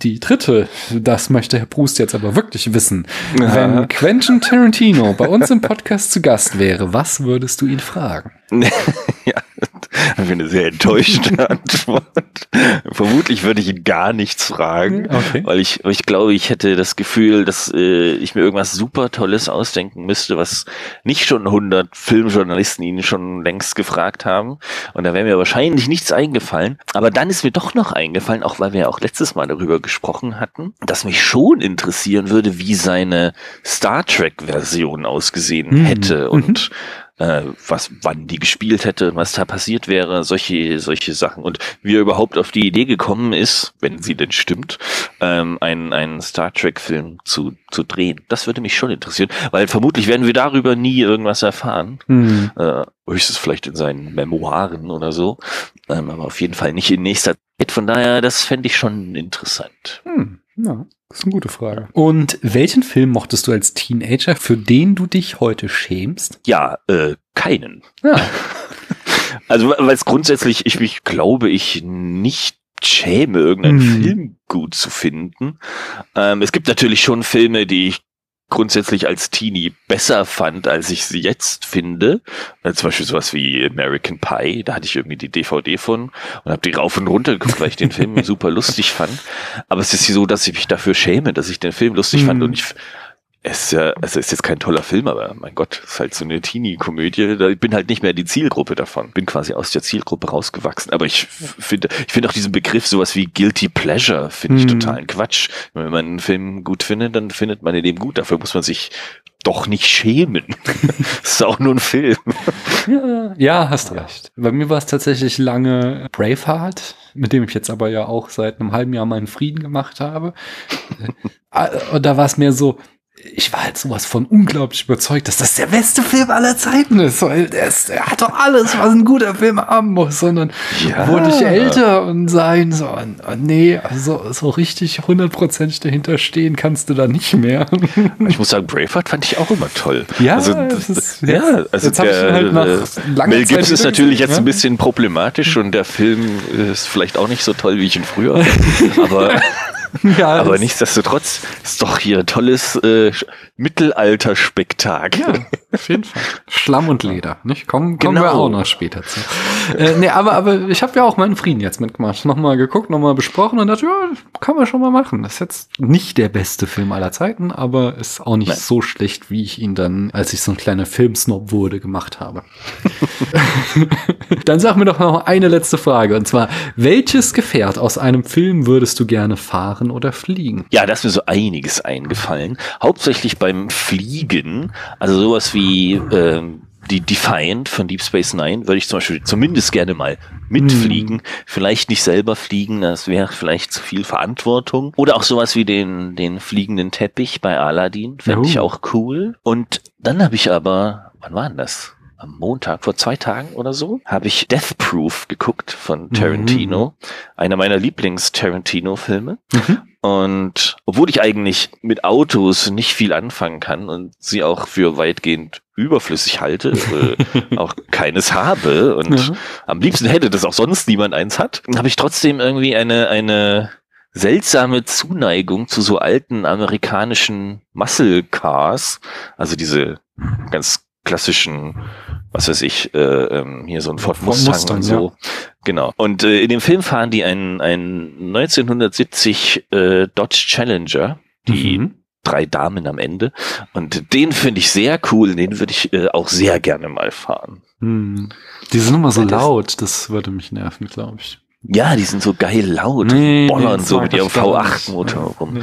die dritte. Das möchte Herr Brust jetzt aber wirklich wissen. Wenn Quentin Tarantino bei uns im Podcast zu Gast wäre, was würdest du ihn fragen? (laughs) ja, eine sehr enttäuschte (laughs) Antwort. Vermutlich würde ich ihn gar nichts fragen, Okay. weil ich, ich glaube, ich hätte das Gefühl, dass äh, ich mir irgendwas super Tolles ausdenken müsste, was nicht schon 100 Filmjournalisten ihn schon längst gefragt haben. Und da wäre mir wahrscheinlich nichts eingefallen. Aber dann ist mir doch noch eingefallen, auch weil wir ja auch letztes Mal darüber gesprochen hatten, dass mich schon interessieren würde, wie seine Star Trek-Version ausgesehen Mhm. hätte und äh, was, wann die gespielt hätte, was da passiert wäre, solche, solche Sachen. Und wie er überhaupt auf die Idee gekommen ist, wenn sie denn stimmt, ähm, einen, einen Star Trek-Film zu, zu drehen. Das würde mich schon interessieren, weil vermutlich werden wir darüber nie irgendwas erfahren. Hm. Äh, höchstens vielleicht in seinen Memoiren oder so. Ähm, aber auf jeden Fall nicht in nächster Zeit. Von daher, das fände ich schon interessant. Hm. Ja, das ist eine gute Frage. Und welchen Film mochtest du als Teenager, für den du dich heute schämst? Ja, äh, keinen. Ja. (laughs) Also, weil es grundsätzlich, ich mich glaube ich nicht schäme, irgendeinen Mhm. Film gut zu finden. Ähm, es gibt natürlich schon Filme, die ich grundsätzlich als Teenie besser fand, als ich sie jetzt finde. Äh, zum Beispiel sowas wie American Pie, da hatte ich irgendwie die DVD von und habe die rauf und runter geguckt, weil ich den Film (laughs) super lustig fand. Aber es ist so, dass ich mich dafür schäme, dass ich den Film lustig fand Mhm. und ich es ist ja, also ist jetzt kein toller Film, aber mein Gott, es ist halt so eine Teenie-Komödie. Ich bin halt nicht mehr die Zielgruppe davon. Bin quasi aus der Zielgruppe rausgewachsen. Aber ich finde, ich finde auch diesen Begriff sowas wie Guilty Pleasure finde ich Mhm. totalen Quatsch. Wenn man einen Film gut findet, dann findet man ihn eben gut. Dafür muss man sich doch nicht schämen. (laughs) Es ist auch nur ein Film. Ja, (laughs) ja, hast recht. Bei mir war es tatsächlich lange Braveheart, mit dem ich jetzt aber ja auch seit einem halben Jahr meinen Frieden gemacht habe. (laughs) Äh, Und da war es mehr so, ich war halt sowas von unglaublich überzeugt, dass das der beste Film aller Zeiten ist, weil der, ist, der hat doch alles, was ein guter Film haben muss. Dann Ja. wurde ich älter und sein so, nee, also so richtig hundertprozentig dahinter stehen kannst du da nicht mehr. (laughs) Ich muss sagen, Braveheart fand ich auch immer toll. Ja, also, das ist- ja, also jetzt ihn halt nach äh, langer Mel Zeit Gibson ist natürlich jetzt ein ja. bisschen problematisch und der Film ist vielleicht auch nicht so toll, wie ich ihn früher. (laughs) aber (laughs) ja, aber nichtsdestotrotz ist doch hier ein tolles äh, Mittelalterspektakel. Ja, auf jeden Fall. Schlamm und Leder, nicht? Kommen, kommen wir Genau. auch noch später zu. äh, nee, aber, aber ich habe ja auch meinen Frieden jetzt mitgemacht. Nochmal geguckt, nochmal besprochen und dachte, ja, kann man schon mal machen. Das ist jetzt nicht der beste Film aller Zeiten, aber ist auch nicht Nein. so schlecht, wie ich ihn dann, als ich so ein kleiner Filmsnob wurde, gemacht habe. (laughs) dann sag mir doch noch eine letzte Frage. Und zwar, welches Gefährt aus einem Film würdest du gerne fahren oder fliegen? Ja, da ist mir so einiges eingefallen. Hauptsächlich beim Fliegen, also sowas wie ähm, die Defiant von Deep Space Nine würde ich zum Beispiel zumindest gerne mal mitfliegen. Vielleicht nicht selber fliegen, das wäre vielleicht zu viel Verantwortung. Oder auch sowas wie den, den fliegenden Teppich bei Aladdin, fände Oh. ich auch cool. Und dann habe ich aber, wann war denn das? Am Montag, vor zwei Tagen oder so, habe ich Death Proof geguckt von Tarantino. Mhm. Einer meiner Lieblings-Tarantino-Filme. Mhm. Und obwohl ich eigentlich mit Autos nicht viel anfangen kann und sie auch für weitgehend überflüssig halte, äh, (laughs) auch keines habe und mhm. am liebsten hätte, dass auch sonst niemand eins hat, habe ich trotzdem irgendwie eine, eine seltsame Zuneigung zu so alten amerikanischen Muscle Cars, also diese ganz klassischen, was weiß ich, äh, ähm, hier so ein Ford Mustang, Mustang und so. Ja. Genau. Und äh, in dem Film fahren die einen, einen 1970 äh, Dodge Challenger, die mhm. drei Damen am Ende. Und den finde ich sehr cool, den würde ich äh, auch sehr gerne mal fahren. Mhm. Die sind immer so laut, das würde mich nerven, glaube ich. Ja, die sind so geil laut nee, bollern nee, so mit ihrem V8-Motor rum. Nee.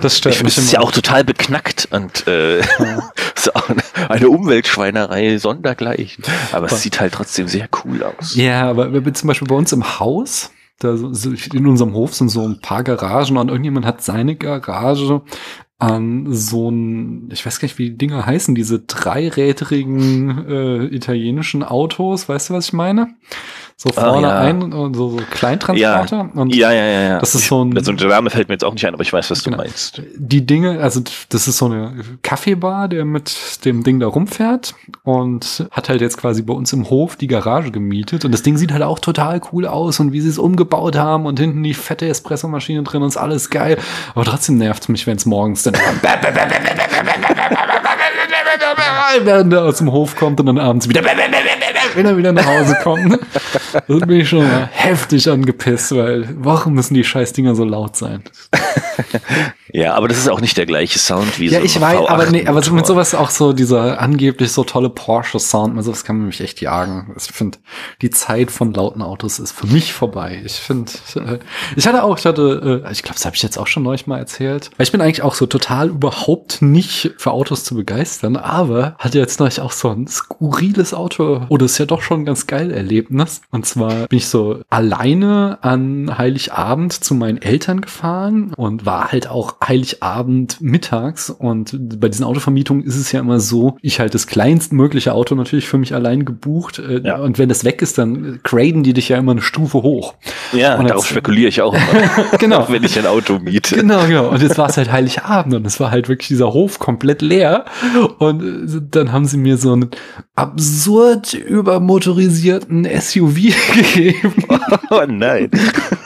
Das stört ich, mich. Ist ja auch total beknackt und äh, ja. (laughs) ist auch eine Umweltschweinerei sondergleichen. Aber es sieht halt trotzdem sehr cool aus. Ja, aber zum Beispiel bei uns im Haus, da in unserem Hof sind so ein paar Garagen und irgendjemand hat seine Garage an so ein, ich weiß gar nicht, wie die Dinger heißen, diese dreirädrigen äh, italienischen Autos, weißt du, was ich meine? So ah, vorne oh, ja. ein und so, so Kleintransporter. Ja. Und ja, ja, ja, ja. Das ist so ein. Also der Name fällt mir jetzt auch nicht ein, aber ich weiß, was du genau. meinst. Die Dinge, also das ist so eine Kaffeebar, der mit dem Ding da rumfährt und hat halt jetzt quasi bei uns im Hof die Garage gemietet und das Ding sieht halt auch total cool aus und wie sie es umgebaut haben und hinten die fette Espressomaschine drin und ist alles geil. Aber trotzdem nervt es mich, wenn es morgens dann (laughs) (laughs) während er aus dem Hof kommt und dann abends wieder wenn er wieder nach Hause (laughs) kommt. Da bin ich schon heftig angepisst, weil warum müssen die Scheißdinger so laut sein? (laughs) Ja, aber das ist auch nicht der gleiche Sound wie ja, so ich weiß, aber nee, aber so mit sowas auch so dieser angeblich so tolle Porsche Sound, also das kann man mich echt jagen. Ich finde, die Zeit von lauten Autos ist für mich vorbei. Ich finde, ich hatte auch, ich hatte, äh, ich glaube, das habe ich jetzt auch schon neulich mal erzählt. Ich bin eigentlich auch so total überhaupt nicht für Autos zu begeistern, aber hatte jetzt neulich auch so ein skurriles Auto, oder oh, ist ja doch schon ein ganz geil Erlebnis. Und zwar bin ich so alleine an Heiligabend zu meinen Eltern gefahren und war halt auch Heiligabend mittags und bei diesen Autovermietungen ist es ja immer so, ich halt das kleinstmögliche Auto natürlich für mich allein gebucht äh, ja. und wenn das weg ist, dann graden die dich ja immer eine Stufe hoch. Ja, und darauf spekuliere ich auch immer, (laughs) genau. wenn ich ein Auto miete. Genau, genau. Und jetzt war es halt Heiligabend und es war halt wirklich dieser Hof komplett leer und äh, dann haben sie mir so einen absurd übermotorisierten SUV (laughs) gegeben. Oh nein.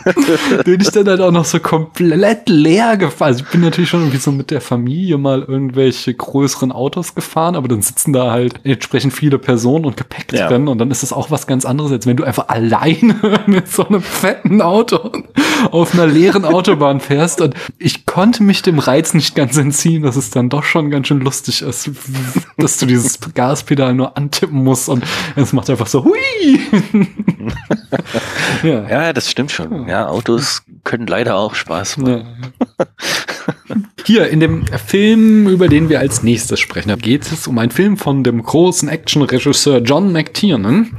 (laughs) Den ich dann halt auch noch so komplett leer gefahren. Also ich bin natürlich schon irgendwie so mit der Familie mal irgendwelche größeren Autos gefahren, aber dann sitzen da halt entsprechend viele Personen und Gepäck ja. drin und dann ist das auch was ganz anderes, als wenn du einfach alleine (laughs) mit so einem fetten Auto auf einer leeren Autobahn fährst und ich konnte mich dem Reiz nicht ganz entziehen, dass es dann doch schon ganz schön lustig ist, dass du dieses Gaspedal nur antippen musst und es macht einfach so hui. (laughs) ja. ja, das stimmt schon. Ja, Autos können leider auch Spaß machen. Ja. Hier in dem Film, über den wir als nächstes sprechen, geht es um einen Film von dem großen Action-Regisseur John McTiernan.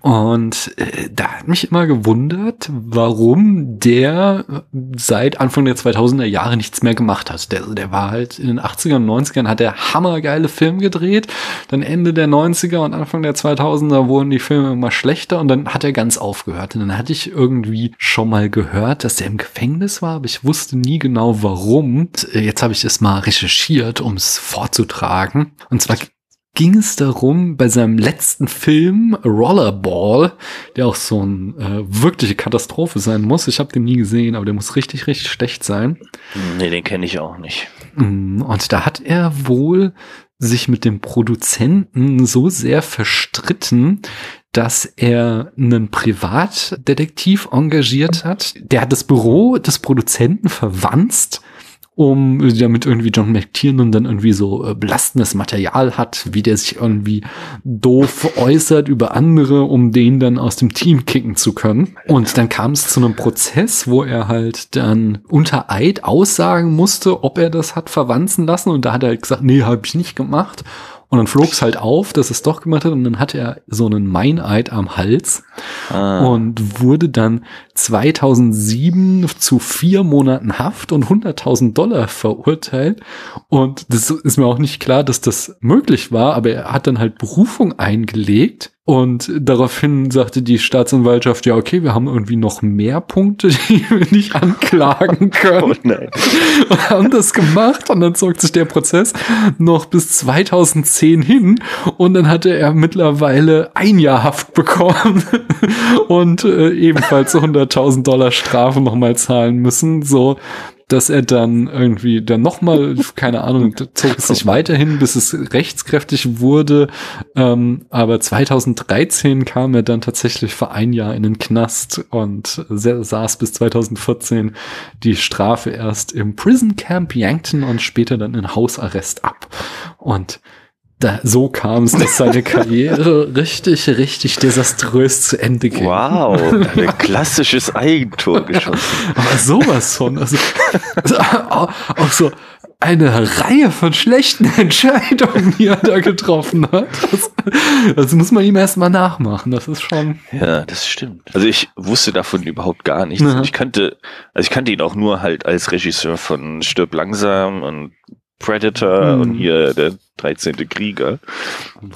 Und äh, da hat mich immer gewundert, warum der seit Anfang der 2000er Jahre nichts mehr gemacht hat. Der, der war halt in den 80ern und 90ern hat der hammergeile Film gedreht. Dann Ende der 90er und Anfang der 2000er wurden die Filme immer schlechter und dann hat er ganz aufgehört. Und dann hatte ich irgendwie schon mal gehört, dass er im Gefängnis war, aber ich wusste nie genau warum. Jetzt habe ich es mal recherchiert, um es vorzutragen. Und zwar ging es darum, bei seinem letzten Film Rollerball, der auch so eine äh, wirkliche Katastrophe sein muss. Ich habe den nie gesehen, aber der muss richtig, richtig schlecht sein. Nee, den kenne ich auch nicht. Mm, und da hat er wohl sich mit dem Produzenten so sehr verstritten, dass er einen Privatdetektiv engagiert hat. Der hat das Büro des Produzenten verwanzt um damit irgendwie John McTiernan dann irgendwie so äh, belastendes Material hat, wie der sich irgendwie doof äußert über andere, um den dann aus dem Team kicken zu können. Und dann kam es zu einem Prozess, wo er halt dann unter Eid aussagen musste, ob er das hat verwanzen lassen. Und da hat er halt gesagt, nee, habe ich nicht gemacht. Und dann flog es halt auf, dass es doch gemacht hat und dann hatte er so einen Meineid am Hals Ah. und wurde dann 2007 zu vier Monaten Haft und 100.000 Dollar verurteilt. Und das ist mir auch nicht klar, dass das möglich war, aber er hat dann halt Berufung eingelegt. Und daraufhin sagte die Staatsanwaltschaft, ja, okay, wir haben irgendwie noch mehr Punkte, (laughs) die wir nicht anklagen (laughs) können. Oh und haben das gemacht und dann zog sich der Prozess noch bis 2010 hin. Und dann hatte er mittlerweile ein Jahr Haft bekommen (laughs) und äh, ebenfalls 100.000 Dollar Strafe nochmal zahlen müssen, so dass er dann irgendwie dann nochmal, keine Ahnung, (laughs) zog es sich weiterhin, bis es rechtskräftig wurde. Ähm, aber 2013 kam er dann tatsächlich für ein Jahr in den Knast und sa- saß bis 2014 die Strafe erst im Prison Camp Yankton und später dann in Hausarrest ab. Und da, so kam es, dass seine Karriere (laughs) richtig, richtig desaströs zu Ende ging. Wow, ein (laughs) klassisches Eigentor geschossen. Aber sowas von. Also, auch, auch so eine Reihe von schlechten (laughs) Entscheidungen, die er da getroffen hat. Das, das muss man ihm erstmal nachmachen. Das ist schon. Ja, das stimmt. Also ich wusste davon überhaupt gar nichts. Ja. Ich kannte, also ich kannte ihn auch nur halt als Regisseur von Stirb langsam und Predator Mhm. und hier der 13. Krieger.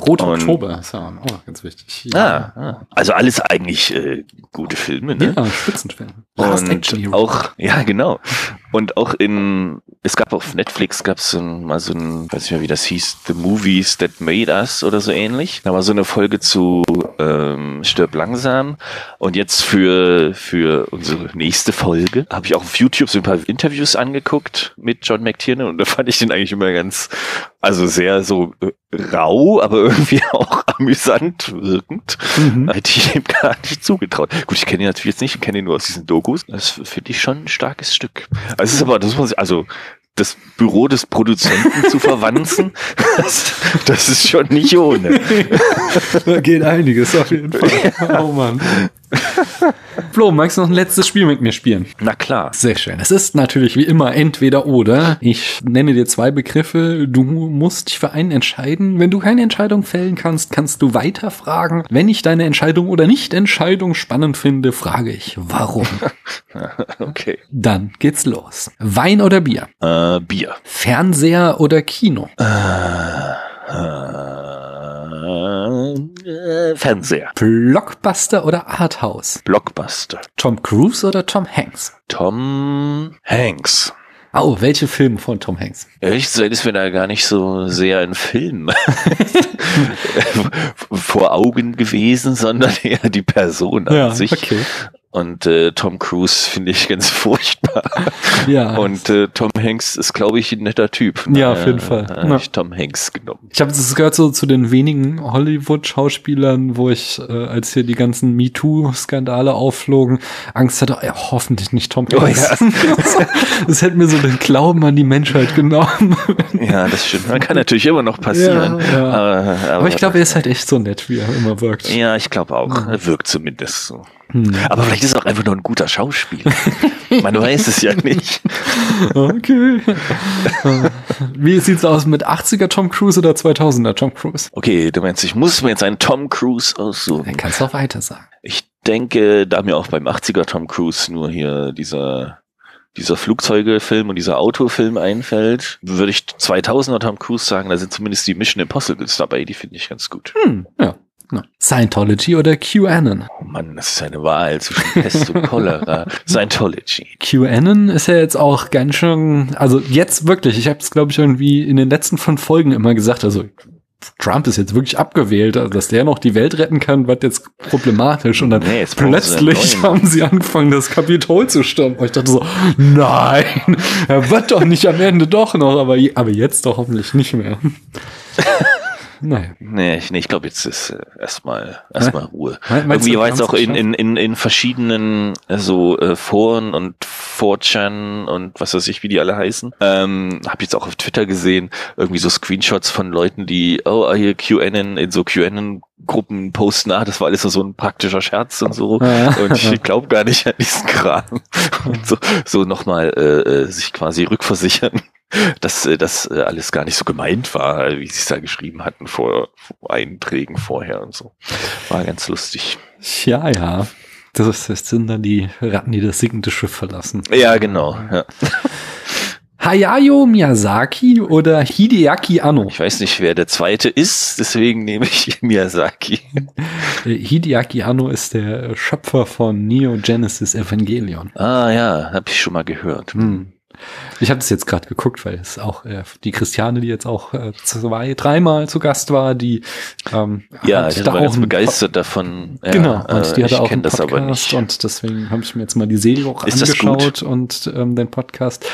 Roter Und- Oktober ist ja auch ganz wichtig. Ah, ah. also alles eigentlich äh, gute Filme, ne? Ja, Spitzenfilm. Last Action Und Hero. auch, ja, genau. Und auch in, es gab auf Netflix, gab es mal so ein, weiß nicht mehr, wie das hieß, The Movies That Made Us oder so ähnlich. Da war so eine Folge zu ähm, Stirb langsam. Und jetzt für, für unsere nächste Folge habe ich auch auf YouTube so ein paar Interviews angeguckt mit John McTiernan und da fand ich den eigentlich immer ganz, also sehr so äh, rau, aber irgendwie (laughs) auch amüsant wirkend. Mhm. Hätte ich ihm gar nicht zugetraut. Gut, ich kenne ihn natürlich jetzt nicht, ich kenne ihn nur aus diesen Dokus. Das finde ich schon ein starkes Stück. Also es ist aber, das muss ich, also das Büro des Produzenten zu verwanzen, (laughs) das, das ist schon nicht ohne. (laughs) Da geht einiges auf jeden Fall. Oh Mann. Flo, magst du noch ein letztes Spiel mit mir spielen? Na klar. Sehr schön. Es ist natürlich wie immer entweder oder. Ich nenne dir zwei Begriffe. Du musst dich für einen entscheiden. Wenn du keine Entscheidung fällen kannst, kannst du weiter fragen. Wenn ich deine Entscheidung oder Nicht-Entscheidung spannend finde, frage ich, warum? (laughs) Okay. Dann geht's los. Wein oder Bier? Äh, Bier. Fernseher oder Kino? Äh, Fernseher. Blockbuster oder Arthouse? Blockbuster. Tom Cruise oder Tom Hanks? Tom Hanks. Oh, welche Filme von Tom Hanks? Ehrlich gesagt ist mir da gar nicht so sehr ein Film (laughs) vor Augen gewesen, sondern eher die Person an sich. okay. Und äh, Tom Cruise (laughs) finde ich ganz furchtbar. Ja. Und äh, Tom Hanks ist, glaube ich, ein netter Typ. Ja, auf jeden Fall. Äh, Ja. ich Tom Hanks genommen. Ich habe das gehört so zu den wenigen Hollywood-Schauspielern, wo ich, äh, als hier die ganzen MeToo-Skandale aufflogen, Angst hatte, ey, hoffentlich nicht Tom Oh Hanks. (laughs) das hätte mir so den Glauben an die Menschheit genommen. Ja, das stimmt. Man kann natürlich immer noch passieren. Ja, ja. Aber, aber, Aber ich glaube, er ist halt echt so nett, wie er immer wirkt. Ja, ich glaube auch. Er wirkt zumindest so. Hm. Aber vielleicht ist er auch einfach nur ein guter Schauspieler. (laughs) Man weiß es ja nicht. Okay. wie sieht's aus mit 80er Tom Cruise oder 2000er Tom Cruise? Okay, du meinst, ich muss mir jetzt einen Tom Cruise aussuchen. Dann kannst du auch weiter sagen. Ich denke, da mir auch beim 80er Tom Cruise nur hier dieser, dieser Flugzeugefilm und dieser Autofilm einfällt, würde ich 2000er Tom Cruise sagen, da sind zumindest die Mission Impossibles dabei, die finde ich ganz gut. Hm, ja. Scientology oder QAnon? Oh Mann, das ist eine Wahl zwischen Pest und Cholera. (laughs) Scientology. QAnon ist ja jetzt auch ganz schön, also jetzt wirklich, ich habe es glaube ich irgendwie in den letzten fünf Folgen immer gesagt, also Trump ist jetzt wirklich abgewählt, also dass der noch die Welt retten kann, wird jetzt problematisch und dann Nee, plötzlich haben sie angefangen, das Kapitol zu stürmen. Und ich dachte so, nein, er wird doch nicht am Ende doch noch, aber, aber jetzt doch hoffentlich nicht mehr. (laughs) Naja. Nee, ich, nee, ich glaube, jetzt ist äh, erstmal erstmal Ruhe. Me- meinst Irgendwie war jetzt auch in, in, in, in verschiedenen äh, so äh, Foren und 4chan und was weiß ich, wie die alle heißen. Ähm, habe jetzt auch auf Twitter gesehen, irgendwie so Screenshots von Leuten, die, oh, hier QAnon, in so QAnon-Gruppen posten, ah, das war alles so ein praktischer Scherz und so. Ja. Und ich glaube gar nicht an diesen Kram. (laughs) Und so, so nochmal äh, äh, sich quasi rückversichern. Dass äh, das äh, alles gar nicht so gemeint war, wie sie es da geschrieben hatten vor, vor Einträgen vorher und so. War ganz lustig. Ja, ja. Das, das sind dann die Ratten, die das sinkende Schiff verlassen. Ja, genau. Ja. Hayao Miyazaki oder Hideaki Anno? Ich weiß nicht, wer der zweite ist, deswegen nehme ich (laughs) Miyazaki. Äh, Hideaki Anno ist der Schöpfer von Neo Genesis Evangelion. Ah ja, habe ich schon mal gehört. Hm. Ich habe das jetzt gerade geguckt, weil es auch äh, die Christiane, die jetzt auch äh, zwei, dreimal zu Gast war, die ähm, Ja, hat ich da war ganz einen begeistert davon. Ja, genau, und die äh, hatte ich auch einen das Podcast aber nicht. und deswegen habe ich mir jetzt mal die Serie auch Ist angeschaut und ähm, den Podcast.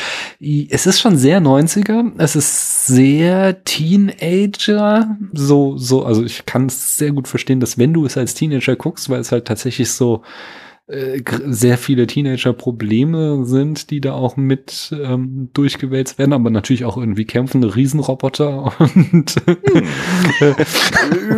Es ist schon sehr 90er, es ist sehr Teenager, so, so, also ich kann es sehr gut verstehen, dass wenn du es als Teenager guckst, weil es halt tatsächlich so äh, sehr viele Teenager-Probleme sind, die da auch mit ähm, durchgewälzt werden, aber natürlich auch irgendwie kämpfende Riesenroboter (laughs) und äh,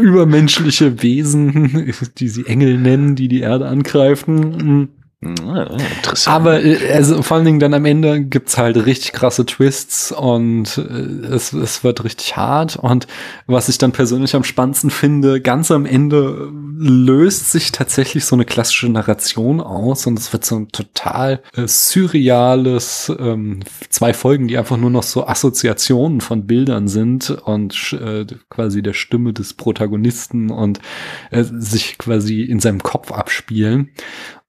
übermenschliche Wesen, die sie Engel nennen, die die Erde angreifen. Ja, interessant. Aber äh, also vor allen Dingen dann am Ende gibt's halt richtig krasse Twists und äh, es, es wird richtig hart. Und was ich dann persönlich am spannendsten finde, ganz am Ende löst sich tatsächlich so eine klassische Narration aus und es wird so ein total äh, surreales, ähm, zwei Folgen, die einfach nur noch so Assoziationen von Bildern sind und äh, quasi der Stimme des Protagonisten und äh, sich quasi in seinem Kopf abspielen.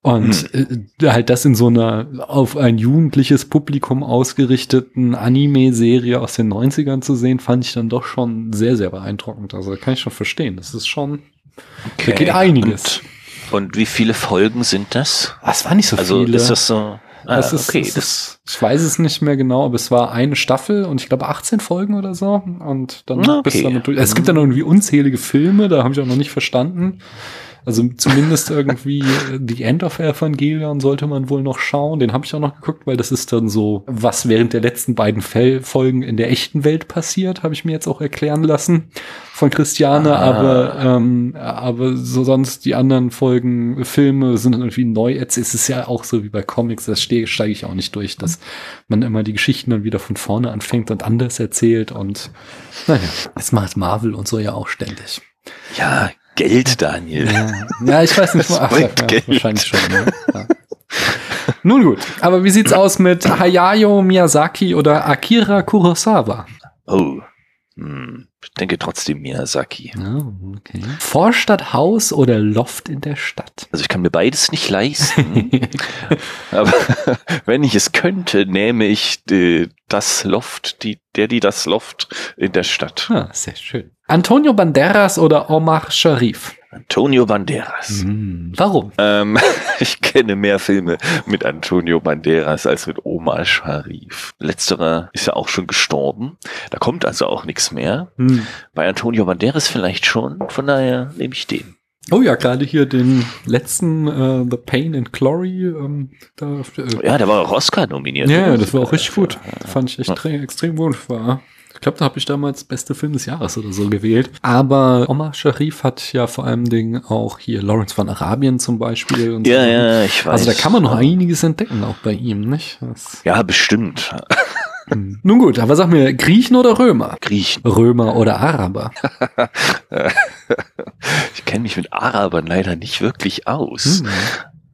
Und äh, halt das in so einer auf ein jugendliches Publikum ausgerichteten Anime-Serie aus den 90ern zu sehen, fand ich dann doch schon sehr, sehr beeindruckend. Also kann ich schon verstehen. Das ist schon, da geht einiges. Und, und wie viele Folgen sind das? Es war nicht so Also viele. ist das so? Ah, das ist, okay, das das, ich weiß es nicht mehr genau, aber es war eine Staffel und ich glaube 18 Folgen oder so. Und dann Okay. bist du damit durch. Es gibt dann irgendwie unzählige Filme, da habe ich auch noch nicht verstanden. Also zumindest irgendwie äh, The End of Evangelion sollte man wohl noch schauen. Den habe ich auch noch geguckt, weil das ist dann so, was während der letzten beiden Fel Folgen in der echten Welt passiert, habe ich mir jetzt auch erklären lassen von Christiane. Ah. Aber ähm, aber so sonst die anderen Folgen, Filme sind dann irgendwie neu. Jetzt ist es ja auch so wie bei Comics, das steige steig ich auch nicht durch, dass man immer die Geschichten dann wieder von vorne anfängt und anders erzählt. Und naja, das macht Marvel und so ja auch ständig. ja, Geld, Daniel. Ja, ja ich weiß nicht, wo. Das Ach, ja, Geld. wahrscheinlich schon. Ne? Ja. Nun gut, aber wie sieht's aus mit Hayao Miyazaki oder Akira Kurosawa? Oh, hm, ich denke trotzdem Miyazaki. Oh, okay. Vorstadt, Haus oder Loft in der Stadt? Also ich kann mir beides nicht leisten. (laughs) Aber (laughs) wenn ich es könnte, nähme ich äh, das Loft, die, der, die das Loft in der Stadt. Ah, sehr schön. Antonio Banderas oder Omar Sharif? Antonio Banderas. Hm, warum? Ähm, (laughs) ich kenne mehr Filme mit Antonio Banderas als mit Omar Sharif. Letzterer ist ja auch schon gestorben. Da kommt also auch nichts mehr. Hm. Bei Antonio Banderas vielleicht schon. Von daher nehme ich den. Oh ja, gerade hier den letzten äh, The Pain and Glory. Ähm, da, äh, Ja, der war auch Oscar nominiert. Ja, das war auch richtig gut. Ja. Fand ich echt tre- extrem gut. War, glaube, da habe ich damals beste Film des Jahres oder so gewählt. Aber Omar Sharif hat ja vor allem Dingen auch hier Lawrence von Arabien zum Beispiel. Und Ja, so. ja, ich weiß. Also da kann man noch einiges entdecken, auch bei ihm, nicht? Das, Ja, bestimmt. hm. Nun gut, aber sag mir, Griechen oder Römer? Griechen. Römer oder Araber? (laughs) Ich kenne mich mit Arabern leider nicht wirklich aus. Hm.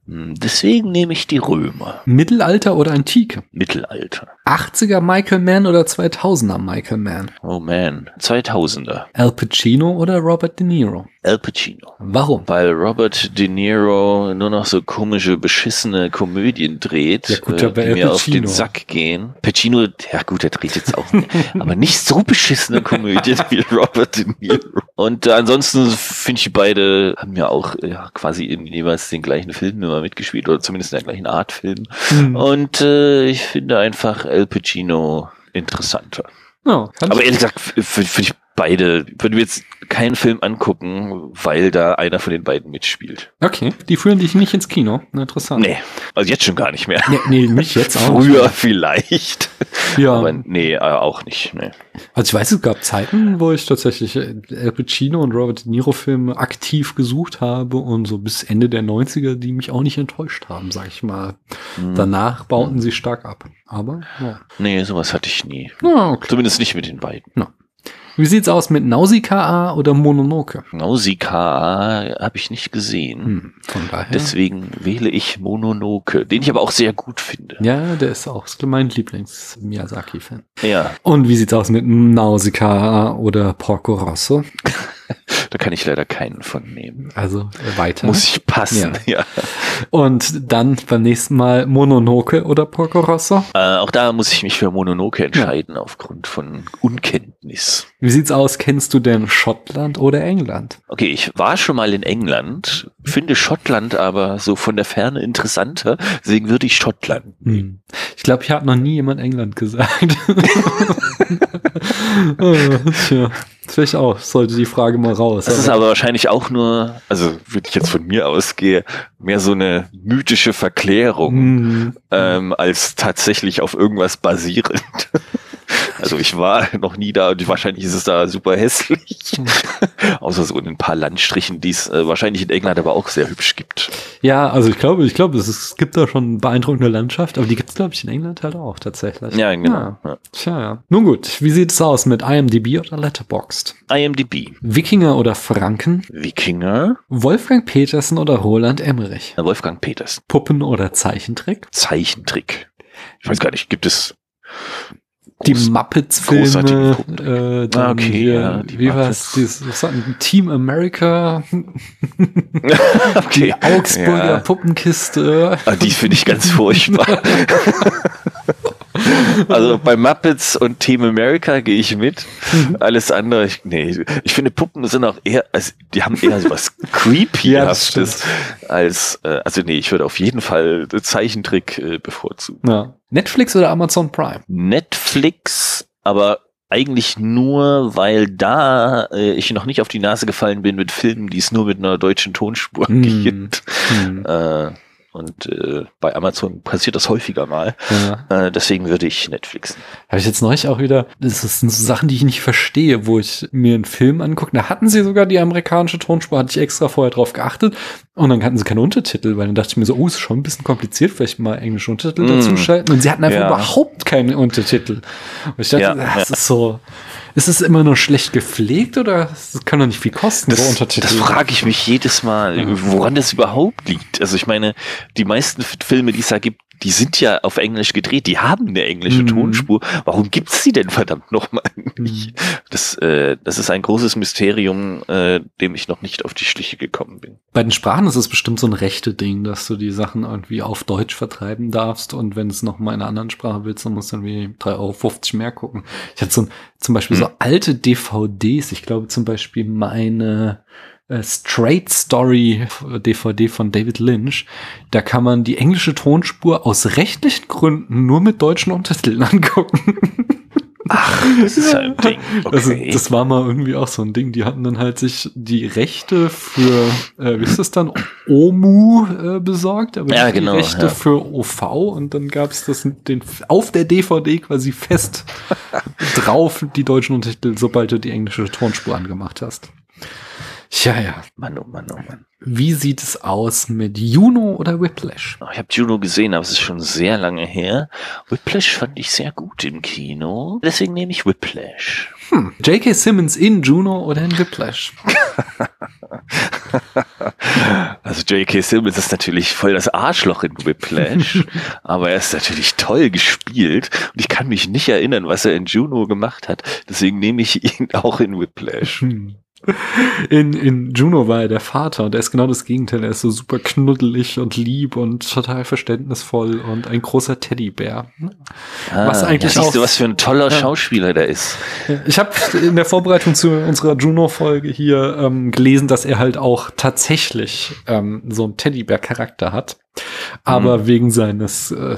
Hm, Deswegen nehme ich die Römer. Mittelalter oder Antike? Mittelalter. 80er Michael Mann oder 2000er Michael Mann? Oh man. 2000er. Al Pacino oder Robert De Niro? Al Pacino. Warum? Weil Robert De Niro nur noch so komische, beschissene Komödien dreht, Ja, gut, äh, die Al mir auf den. Sack gehen. Pacino, ja gut, der dreht jetzt auch, (laughs) aber nicht so beschissene Komödien (laughs) wie Robert De Niro. Und äh, ansonsten finde ich beide haben ja auch ja, quasi in jeweils den gleichen Filmen immer mitgespielt oder zumindest in der gleichen Art Film. Hm. Und äh, ich finde einfach Al Pacino interessanter. Kann Aber ich- ehrlich gesagt, finde ich beide, würden wir jetzt keinen Film angucken, weil da einer von den beiden mitspielt. Okay, die führen dich nicht ins Kino. Interessant. Nee, also jetzt schon gar nicht mehr. Nee, nee mich jetzt auch. Früher vielleicht. Ja. Aber nee, äh, auch nicht. Nee. Also ich weiß, es gab Zeiten, wo ich tatsächlich Al Pacino und Robert De Niro Filme aktiv gesucht habe und so bis Ende der 90er, die mich auch nicht enttäuscht haben, sag ich mal. Mhm. Danach bauten mhm. sie stark ab. Aber, ja. Nee, sowas hatte ich nie. Ja, okay. Zumindest nicht mit den beiden. Ja. Wie sieht's aus mit Nausicaa oder Mononoke? Nausicaa habe ich nicht gesehen. Hm, von daher. Deswegen wähle ich Mononoke, den ich aber auch sehr gut finde. Ja, der ist auch mein Lieblings-Miyazaki-Fan. Ja. Und wie sieht's aus mit Nausicaa oder Porco Rosso? (laughs) da kann ich leider keinen von nehmen. Also weiter. Muss ich passen, ja. ja. Und dann beim nächsten Mal Mononoke oder Porco Rosso? Äh, auch da muss ich mich für Mononoke entscheiden ja. aufgrund von Unkenntnis. Wie sieht's aus? Kennst du denn Schottland oder England? Okay, ich war schon mal in England, finde Schottland aber so von der Ferne interessanter, deswegen würde ich Schottland. Hm. Ich glaube, ich habe noch nie jemand England gesagt. (laughs) oh, tja. Vielleicht auch, sollte die Frage mal raus. Das ist aber wahrscheinlich auch nur, also wenn ich jetzt von mir ausgehe, mehr so eine mythische Verklärung mhm. ähm, als tatsächlich auf irgendwas basierend. Also ich war (laughs) noch nie da und wahrscheinlich ist es da super hässlich. (laughs) Außer so in ein paar Landstrichen, die es äh, wahrscheinlich in England aber auch sehr hübsch gibt. Ja, also ich glaube, ich glaube, es, es gibt da schon beeindruckende Landschaft, aber die gibt es, glaube ich, in England halt auch tatsächlich. Ja, genau. Ja. Tja, ja. Nun gut, wie sieht es aus mit IMDb oder Letterboxd? IMDb. Wikinger oder Franken? Wikinger. Wolfgang Petersen oder Roland Emmerich? Wolfgang Petersen. Puppen oder Zeichentrick? Zeichentrick. Ich weiß gar nicht, gibt es die Muppets-Filme, äh, ah, okay, hier, ja, wie war es, Team America, (laughs) okay. die Augsburger ja. Puppenkiste. Ah, die finde ich ganz furchtbar. (laughs) Also bei Muppets und Team America gehe ich mit. Mhm. Alles andere, ich, nee, ich finde Puppen sind auch eher, also die haben eher so was creepyhaftes ja, als, äh, also nee, ich würde auf jeden Fall Zeichentrick äh, bevorzugen. Ja. Netflix oder Amazon Prime? Netflix, aber eigentlich nur, weil da äh, ich noch nicht auf die Nase gefallen bin mit Filmen, die es nur mit einer deutschen Tonspur mm. (laughs) gibt. Mm. Äh, und äh, bei Amazon passiert das häufiger mal. Ja. Äh, deswegen würde ich Netflixen. Habe ich jetzt neulich auch wieder, das sind so Sachen, die ich nicht verstehe, wo ich mir einen Film angucke. Da hatten sie sogar die amerikanische Tonspur, hatte ich extra vorher drauf geachtet. Und dann hatten sie keine Untertitel, weil dann dachte ich mir so, oh, ist schon ein bisschen kompliziert, vielleicht mal englische Untertitel mm. dazu schalten. Und sie hatten einfach ja. überhaupt keine Untertitel. Und ich dachte, ja, das ist so, ist es immer nur schlecht gepflegt oder das kann doch nicht viel kosten, das, so? Das frage ich mich jedes Mal, woran das überhaupt liegt. Also ich meine, die meisten Filme, die es da gibt, die sind ja auf Englisch gedreht, die haben eine englische mhm. Tonspur. Warum gibt's sie denn verdammt nochmal nicht? Mhm. Das, äh, das ist ein großes Mysterium, äh, dem ich noch nicht auf die Schliche gekommen bin. Bei den Sprachen ist es bestimmt so ein rechte Ding, dass du die Sachen irgendwie auf Deutsch vertreiben darfst und wenn es noch mal in einer anderen Sprache willst, dann musst du irgendwie 3,50 Euro mehr gucken. Ich hatte so ein, zum Beispiel mhm. so alte DVDs, ich glaube zum Beispiel meine äh, Straight Story DVD von David Lynch. Da kann man die englische Tonspur aus rechtlichen Gründen nur mit deutschen Untertiteln (laughs) angucken. Ach, das ist ja ein Ding. Okay. Also, das war mal irgendwie auch so ein Ding. Die hatten dann halt sich die Rechte für, äh, wie ist das dann, OMU äh, besorgt, aber ja, die genau, Rechte ja. für OV und dann gab es das den, auf der DVD quasi fest (laughs) drauf, die deutschen Untertitel, sobald du die englische Tonspur angemacht hast. Ja, ja. Mann, oh Mann, oh Mann. Wie sieht es aus mit Juno oder Whiplash? Ich habe Juno gesehen, aber es ist schon sehr lange her. Whiplash fand ich sehr gut im Kino. Deswegen nehme ich Whiplash. Hm. J.K. Simmons in Juno oder in Whiplash? (laughs) also J.K. Simmons ist natürlich voll das Arschloch in Whiplash, (laughs) aber er ist natürlich toll gespielt und ich kann mich nicht erinnern, was er in Juno gemacht hat. Deswegen nehme ich ihn auch in Whiplash. Hm. In, in Juno war er der Vater und er ist genau das Gegenteil. Er ist so super knuddelig und lieb und total verständnisvoll und ein großer Teddybär. Ah, was eigentlich ja, siehst auch, du, was für ein toller ja. Schauspieler der ist. Ich habe in der Vorbereitung zu unserer Juno-Folge hier ähm, gelesen, dass er halt auch tatsächlich ähm, so einen Teddybär-Charakter hat. Aber wegen seines äh,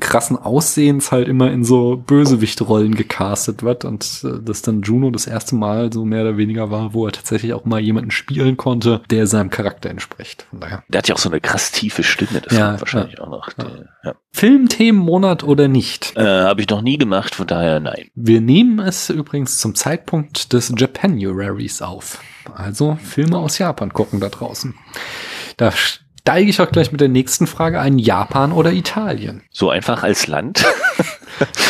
krassen Aussehens halt immer in so Bösewichtrollen gecastet wird und äh, das dann Juno das erste Mal so mehr oder weniger war, wo er tatsächlich auch mal jemanden spielen konnte, der seinem Charakter entspricht. Von daher. Der hat ja auch so eine krass tiefe Stimme, das Ja, kommt wahrscheinlich ja. auch noch. Der, ja. Filmthemenmonat oder nicht? Äh, Habe ich noch nie gemacht, von daher nein. Wir nehmen es übrigens zum Zeitpunkt des Japanuaries auf. Also Filme aus Japan gucken da draußen. Da steige ich auch gleich mit der nächsten Frage ein. Japan oder Italien? So einfach als Land. (laughs)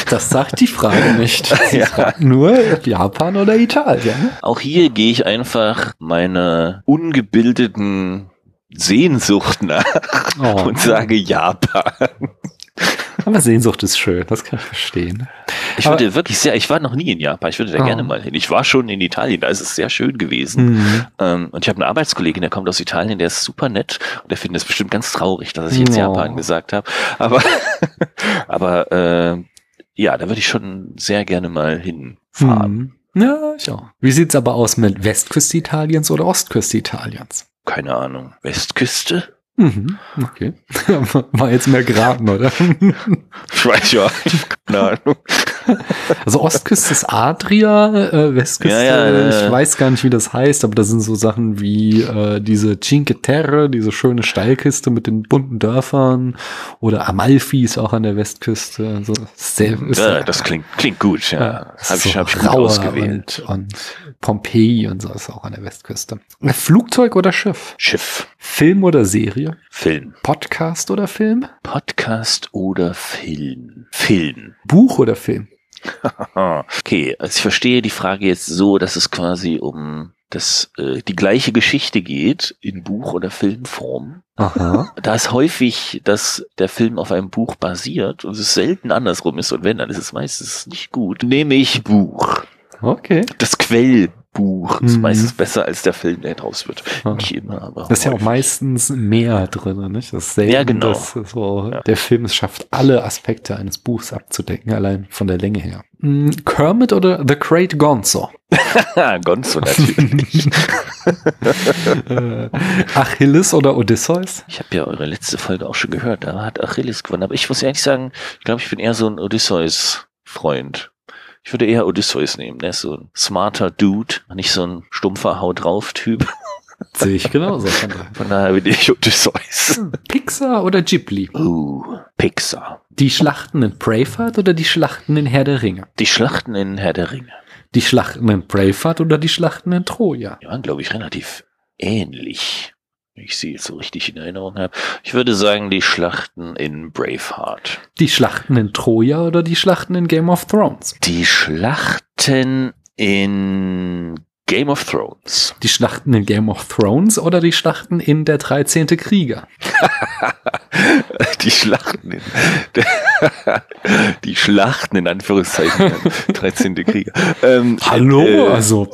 Das sagt die Frage nicht. (laughs) Sie Ja. fragt nur Japan oder Italien. Auch hier gehe ich einfach meiner ungebildeten Sehnsucht nach Oh. und sage Japan. Aber Sehnsucht ist schön, das kann ich verstehen. Ich würde wirklich sehr, ich war noch nie in Japan, ich würde da Oh. gerne mal hin. Ich war schon in Italien, da ist es sehr schön gewesen. Mhm. Ähm, und ich habe einen Arbeitskollegen, der kommt aus Italien, der ist super nett und der findet es bestimmt ganz traurig, dass ich jetzt Oh. Japan gesagt habe. Aber, (laughs) aber äh, ja, da würde ich schon sehr gerne mal hinfahren. Mhm. Ja, ich auch. Wie sieht's aber aus mit Westküste Italiens oder Ostküste Italiens? Keine Ahnung. Westküste? Mhm. Okay. (laughs) War jetzt mehr geraten, oder? Ich weiß ja, keine (laughs) Ahnung. Also Ostküste ist Adria, äh, Westküste, Ja, ja, ja, ich weiß gar nicht, wie das heißt, aber das sind so Sachen wie äh, diese Cinque Terre, diese schöne Steilküste mit den bunten Dörfern oder Amalfi ist auch an der Westküste. Also sehr, ist Ja, das klingt, klingt gut, ja. ja, Habe ich, so hab ich gut ausgewählt. Und, und Pompeji und so ist auch an der Westküste. Flugzeug oder Schiff? Schiff, Film oder Serie? Film, Podcast oder Film? Podcast oder Film? Film. Buch oder Film? (laughs) Okay, also ich verstehe die Frage jetzt so, dass es quasi um das, äh, die gleiche Geschichte geht in Buch- oder Filmform. Aha. Da ist häufig, dass der Film auf einem Buch basiert und es selten andersrum ist und wenn, dann ist es meistens nicht gut. Nehme ich Buch. Okay. Das Quellbuch ist Mhm. meistens besser als der Film, der draus wird. Ja. Nicht immer, aber. Das ist ja auch meistens mehr drin, nicht? Das ist selten, Ja, genau. so Ja. der Film es schafft, alle Aspekte eines Buchs abzudecken, allein von der Länge her. Mm, Kermit oder The Great Gonzo? Ah, (laughs) Gonzo natürlich. äh, Achilles oder Odysseus? Ich habe ja eure letzte Folge auch schon gehört, da hat Achilles gewonnen. Aber ich muss ehrlich sagen, ich glaube, ich bin eher so ein Odysseus-Freund. Ich würde eher Odysseus nehmen. Der ist so ein smarter Dude, nicht so ein stumpfer Haut drauf-Typ. (laughs) Sehe ich genauso. Von daher. Von daher bin ich Odysseus. Pixar oder Ghibli? Uh, Pixar. Die Schlachten in Braveheart oder die Schlachten in Herr der Ringe? Die Schlachten in Herr der Ringe. Die Schlachten in Braveheart oder die Schlachten in Troja? Die waren, glaube ich, relativ ähnlich. Ich sie jetzt so richtig in Erinnerung habe. Ich würde sagen, die Schlachten in Braveheart. Die Schlachten in Troja oder die Schlachten in Game of Thrones? Die Schlachten in Game of Thrones. Die Schlachten in Game of Thrones oder die Schlachten in der 13. Krieger? (laughs) Die Schlachten in, (laughs) die Schlachten in Anführungszeichen, 13. Krieger. Ähm, Hallo? äh, also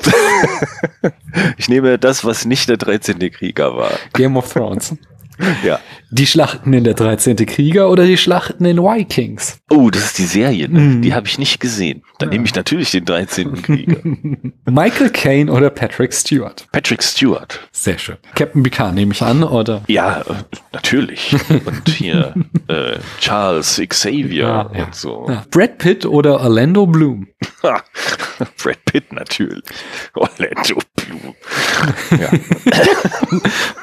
(laughs) ich nehme das, was nicht der 13. Krieger war. Game of Thrones. (laughs) Ja. Die Schlachten in der 13. Krieger oder die Schlachten in Vikings? Oh, das ist die Serie. Ne? Mhm. Die habe ich nicht gesehen. Dann nehme ich natürlich den 13. Krieger. (laughs) Michael Caine oder Patrick Stewart? Patrick Stewart. Sehr schön. Captain Picard nehme ich an, oder? Ja, äh, natürlich. (laughs) Und hier äh, Charles Xavier Ja, ja. und so. Ja. Brad Pitt oder Orlando Bloom? Brad Pitt natürlich. Orlando Bloom. Ja,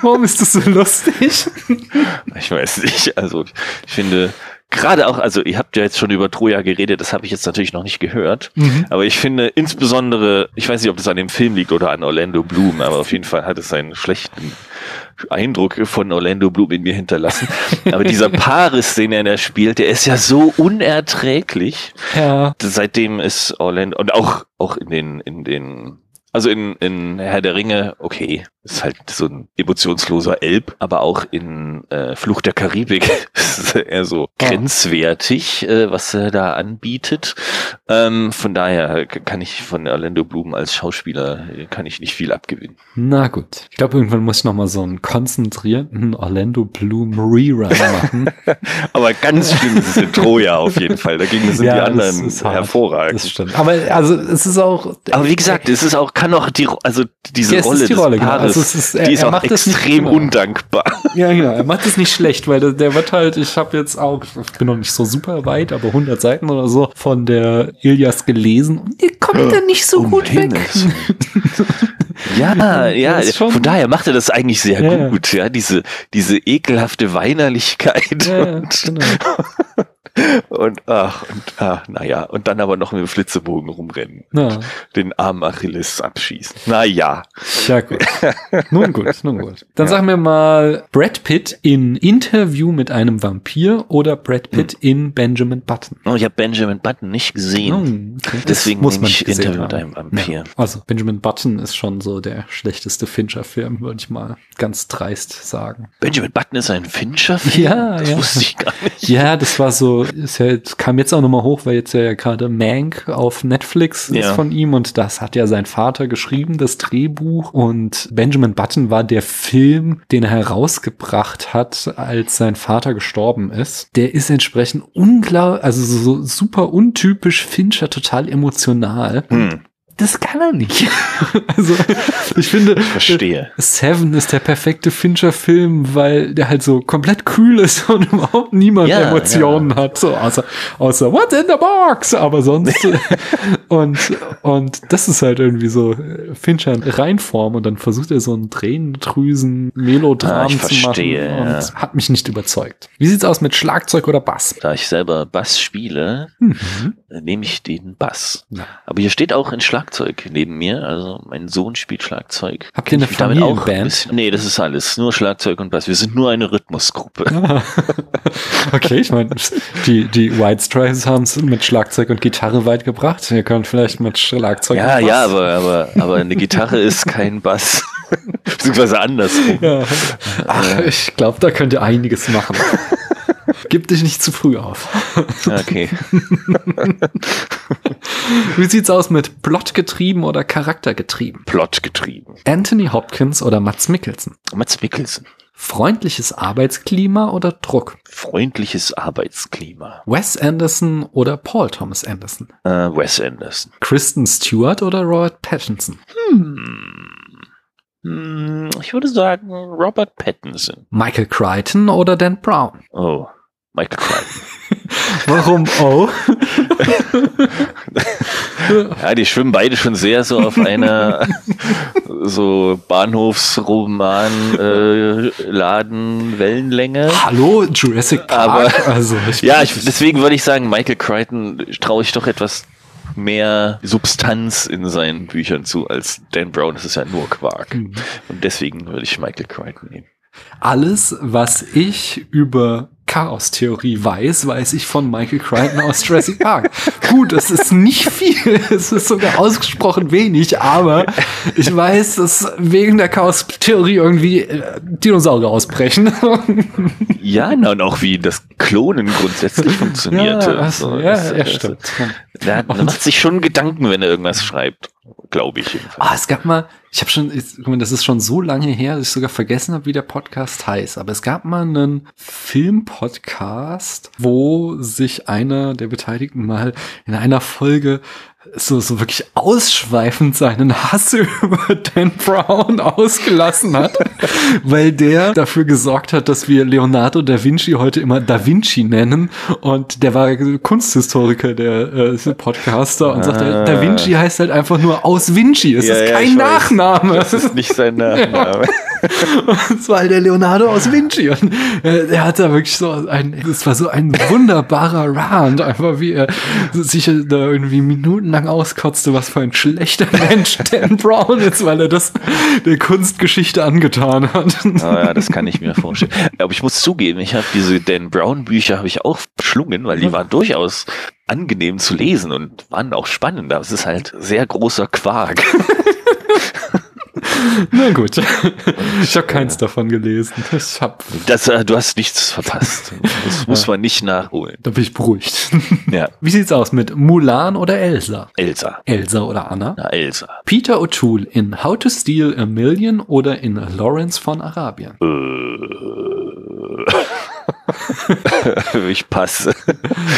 Warum ist das so lustig? (laughs) ich weiß nicht. Also ich finde gerade auch, also ihr habt ja jetzt schon über Troja geredet, das habe ich jetzt natürlich noch nicht gehört. Mhm. Aber ich finde insbesondere, ich weiß nicht, ob das an dem Film liegt oder an Orlando Bloom, aber auf jeden Fall hat es einen schlechten Eindruck von Orlando Bloom in mir hinterlassen. (laughs) Aber dieser Paris, den er da spielt, der ist ja so unerträglich. Ja. seitdem ist Orlando und auch auch in den in den also in in Herr der Ringe okay ist halt so ein emotionsloser Elb aber auch in äh, Fluch der Karibik (laughs) ist er eher so grenzwertig äh, was er da anbietet ähm, von daher kann ich von Orlando Bloom als Schauspieler äh, kann ich nicht viel abgewinnen Na gut. Ich glaube, irgendwann muss ich noch mal so einen konzentrierten Orlando Bloom Rerun machen. (laughs) aber ganz schlimm ist es in Troja auf jeden Fall dagegen sind Ja, die anderen hervorragend Das stimmt. Aber also es ist auch. Aber wie gesagt, es ist auch kann auch die, also diese Rolle die des Rolle, genau. Paares, Also es ist- er- die ist er auch macht nicht extrem genau. undankbar. Ja, genau. Er macht es nicht schlecht, weil der, der wird halt, ich habe jetzt auch, ich bin noch nicht so super weit, aber 100 Seiten oder so von der Ilias gelesen und die kommt dann nicht so Um gut weg. (laughs) Ja, ja, von daher macht er das eigentlich sehr Ja, ja. gut, ja, diese, diese ekelhafte Weinerlichkeit Ja, ja, genau. (laughs) und ach, und, ah, naja, und dann aber noch mit dem Flitzebogen rumrennen, Na, den armen Achilles abschießen. Naja, ja gut. Nun gut, nun gut. Dann sag mir mal Brad Pitt in Interview mit einem Vampir oder Brad Pitt in Benjamin Button. oh, ich habe Benjamin Button nicht gesehen, Hm, okay. Deswegen muss man ich gesehen Interview mit haben. einem Vampir. Ja. Also Benjamin Button ist schon so der schlechteste Fincher-Film, würde ich mal ganz dreist sagen. Benjamin Button ist ein Fincher? Ja, das ja. wusste ich gar nicht. Ja, das war so, ist ja, das kam jetzt auch nochmal hoch, weil jetzt ja gerade Mank auf Netflix ist Ja. von ihm und das hat ja sein Vater geschrieben, das Drehbuch. Und Benjamin Button war der Film, den er herausgebracht hat, als sein Vater gestorben ist. Der ist entsprechend unglaublich, also so, so super untypisch Fincher, total emotional. Hm, Das kann er nicht. (laughs) also, ich finde, verstehe. Seven ist der perfekte Fincher-Film, weil der halt so komplett kühl ist und überhaupt niemand Ja, Emotionen hat, so außer, außer What's in the box, aber sonst (laughs) und und das ist halt irgendwie so äh, Fincher in Reinform und dann versucht er so ein Tränendrüsen Melodram Ah, ich zu machen verstehe, und ja. hat mich nicht überzeugt. Wie sieht's aus mit Schlagzeug oder Bass? Da ich selber Bass spiele, Mhm. äh, nehme ich den Bass. Ja. Aber hier steht auch ein Schlagzeug neben mir. Also mein Sohn spielt Schlagzeug. Habt ihr eine Familienband? Nee, das ist alles. Nur Schlagzeug und Bass. Wir sind nur eine Rhythmusgruppe. Ah. (laughs) Okay, ich meine, die, die White Stripes haben es mit Schlagzeug und Gitarre weit gebracht. Wir können vielleicht mit Schlagzeug Ja, und Bass. ja, aber, aber, aber eine Gitarre ist kein Bass. (laughs) Beziehungsweise andersrum. Ja. Ach, ich glaube, da könnt ihr einiges machen. Gib dich nicht zu früh auf. Okay. (laughs) Wie sieht's aus mit Plot getrieben oder Charakter getrieben? Plot getrieben. Anthony Hopkins oder Mats Mikkelsen? Mats Mikkelsen. Freundliches Arbeitsklima oder Druck? Freundliches Arbeitsklima. Wes Anderson oder Paul Thomas Anderson? Äh, Wes Anderson. Kristen Stewart oder Robert Pattinson? Hm, ich würde sagen Robert Pattinson. Michael Crichton oder Dan Brown? Oh, Michael Crichton. (laughs) Warum oh? (laughs) Ja, die schwimmen beide schon sehr so auf einer (laughs) so Bahnhofsroman äh, Laden Wellenlänge. Hallo, Jurassic Park. Aber- also ich Ja, ich, deswegen würde ich sagen, Michael Crichton traue ich doch etwas mehr Substanz in seinen Büchern zu als Dan Brown. Das ist ja nur Quark. Mhm. Und deswegen würde ich Michael Crichton nehmen. Alles, was ich über Chaos-Theorie weiß, weiß ich von Michael Crichton aus Jurassic Park. Gut, es ist nicht viel, (laughs) es ist sogar ausgesprochen wenig, aber ich weiß, dass wegen der Chaos-Theorie irgendwie äh, Dinosaurier ausbrechen. (laughs) Ja, na, und auch wie das Klonen grundsätzlich funktionierte. ja, So, also, ja, das- ja, das- stimmt. Der, der macht sich schon Gedanken, wenn er irgendwas schreibt. Glaube ich. Ah, es gab mal, ich habe schon, ich, das ist schon so lange her, dass ich sogar vergessen habe, wie der Podcast heißt. Aber es gab mal einen Filmpodcast, wo sich einer der Beteiligten mal in einer Folge so, so wirklich ausschweifend seinen Hass (laughs) über Dan Brown ausgelassen hat, (laughs) weil der dafür gesorgt hat, dass wir Leonardo da Vinci heute immer Da Vinci nennen. Und der war Kunsthistoriker, der äh, Podcaster, und sagte, Ah. Da Vinci heißt halt einfach nur aus Vinci. Es Ja, ist ja, kein weiß. Nachname. Das ist nicht sein (laughs) Nachname. Es (laughs) war halt der Leonardo aus Vinci. Und äh, er hat da wirklich so ein, es war so ein wunderbarer Rant, einfach wie er sich da irgendwie minutenlang auskotzte, was für ein schlechter (laughs) Mensch Dan Brown ist, weil er das der Kunstgeschichte angetan hat. Ah, ja, das kann ich mir vorstellen. Aber ich muss zugeben, ich habe diese Dan Brown Bücher habe ich auch verschlungen, weil die waren durchaus angenehm zu lesen und waren auch spannend. Aber es ist halt sehr großer Quark. (laughs) (laughs) Na gut. Ich habe keins davon gelesen. Hab, Das, äh, du hast nichts verpasst. Das (laughs) muss man nicht nachholen. da bin ich beruhigt. (laughs) Ja, Wie sieht's aus mit Mulan oder Elsa? Elsa. Elsa oder Anna? Na, Elsa. Peter O'Toole in How to Steal a Million oder in Lawrence von Arabien? Äh, (laughs) ich passe.